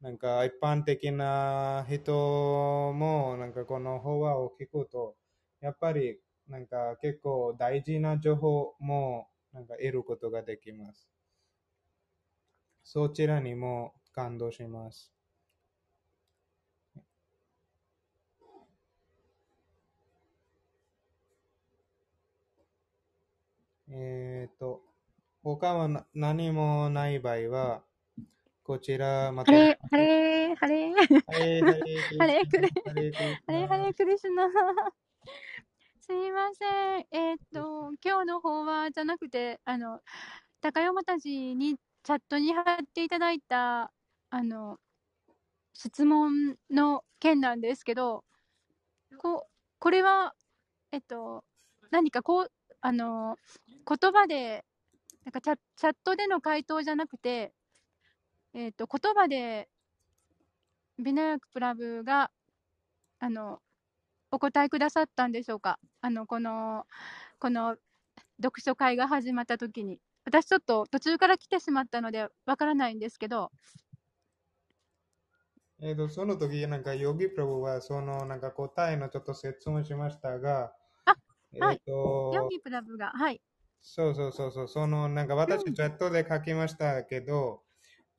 なんか一般的な人もなんかこの法話を聞くとやっぱりなんか結構大事な情報もなんか得ることができます。そちらにも感動します。えっ、ー、と、他は何もない場合は、こちらまた。ハレー、ハレー、ハレー。ハレー、ハレー、クレハレー、ハレー、クリスナ。すいません。えっ、ー、と、今日の方はじゃなくて、あの、高山たちにチャットに貼っていただいたあの、質問の件なんですけど、ここれは、えっと、何かこう、あの、言葉で、なんかチャチャットでの回答じゃなくて、えっと、言葉で、ビナヤクプラブが、あの、お答えくださったんでしょうか？あの、この、この読書会が始まった時に。私ちょっと途中から来てしまったのでわからないんですけど、えっ、と、その時、なんか、ヨギプラブは、その、なんか答えのちょっと説明しましたが、あ、はい。と、ヨギプラブが、はい。そうそうそうそう、その、なんか私、チャットで書きましたけど、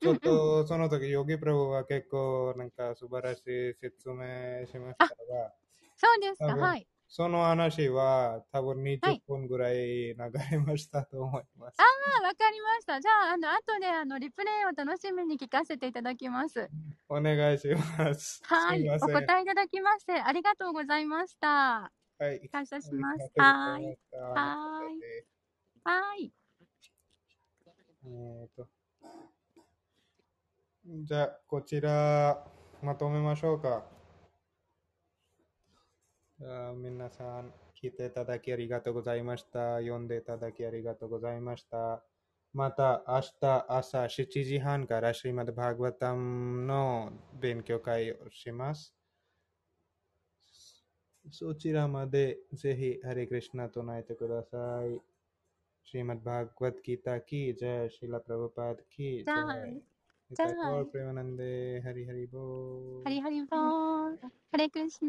ちょっ。と、その時、ヨギプラブは結構、なんか素晴らしい説明しましたあ、が、そうですか。はい。その話は、多分は20い。分ぐらい流れましたと思います。ああ、わかりました。じゃあ、あの、後で、あの、リプレイを楽しみに聞かせていただきます。お願いします。すはい。お答えいただきまして、ありがとうございました。はい。感謝します。はい。はーい。ではーい。えっと、じゃあ、こちら、まとめましょうか。じゃあ皆さん、聞いていただきありがとうございました。読んでいただきありがとうございました。また、明日朝7時半からシリマッバーガバタムの勉強会をします。そちらまでぜひ、ハレクリシナ唱えてください。श्रीमद् भागवत गीता की जय शिला प्रभुपाद की じゃあ、 जय じゃ निताई あ、 गौर प्रेमानंदे हरि हरि बोल ハリハリボーン。ハレクリシナ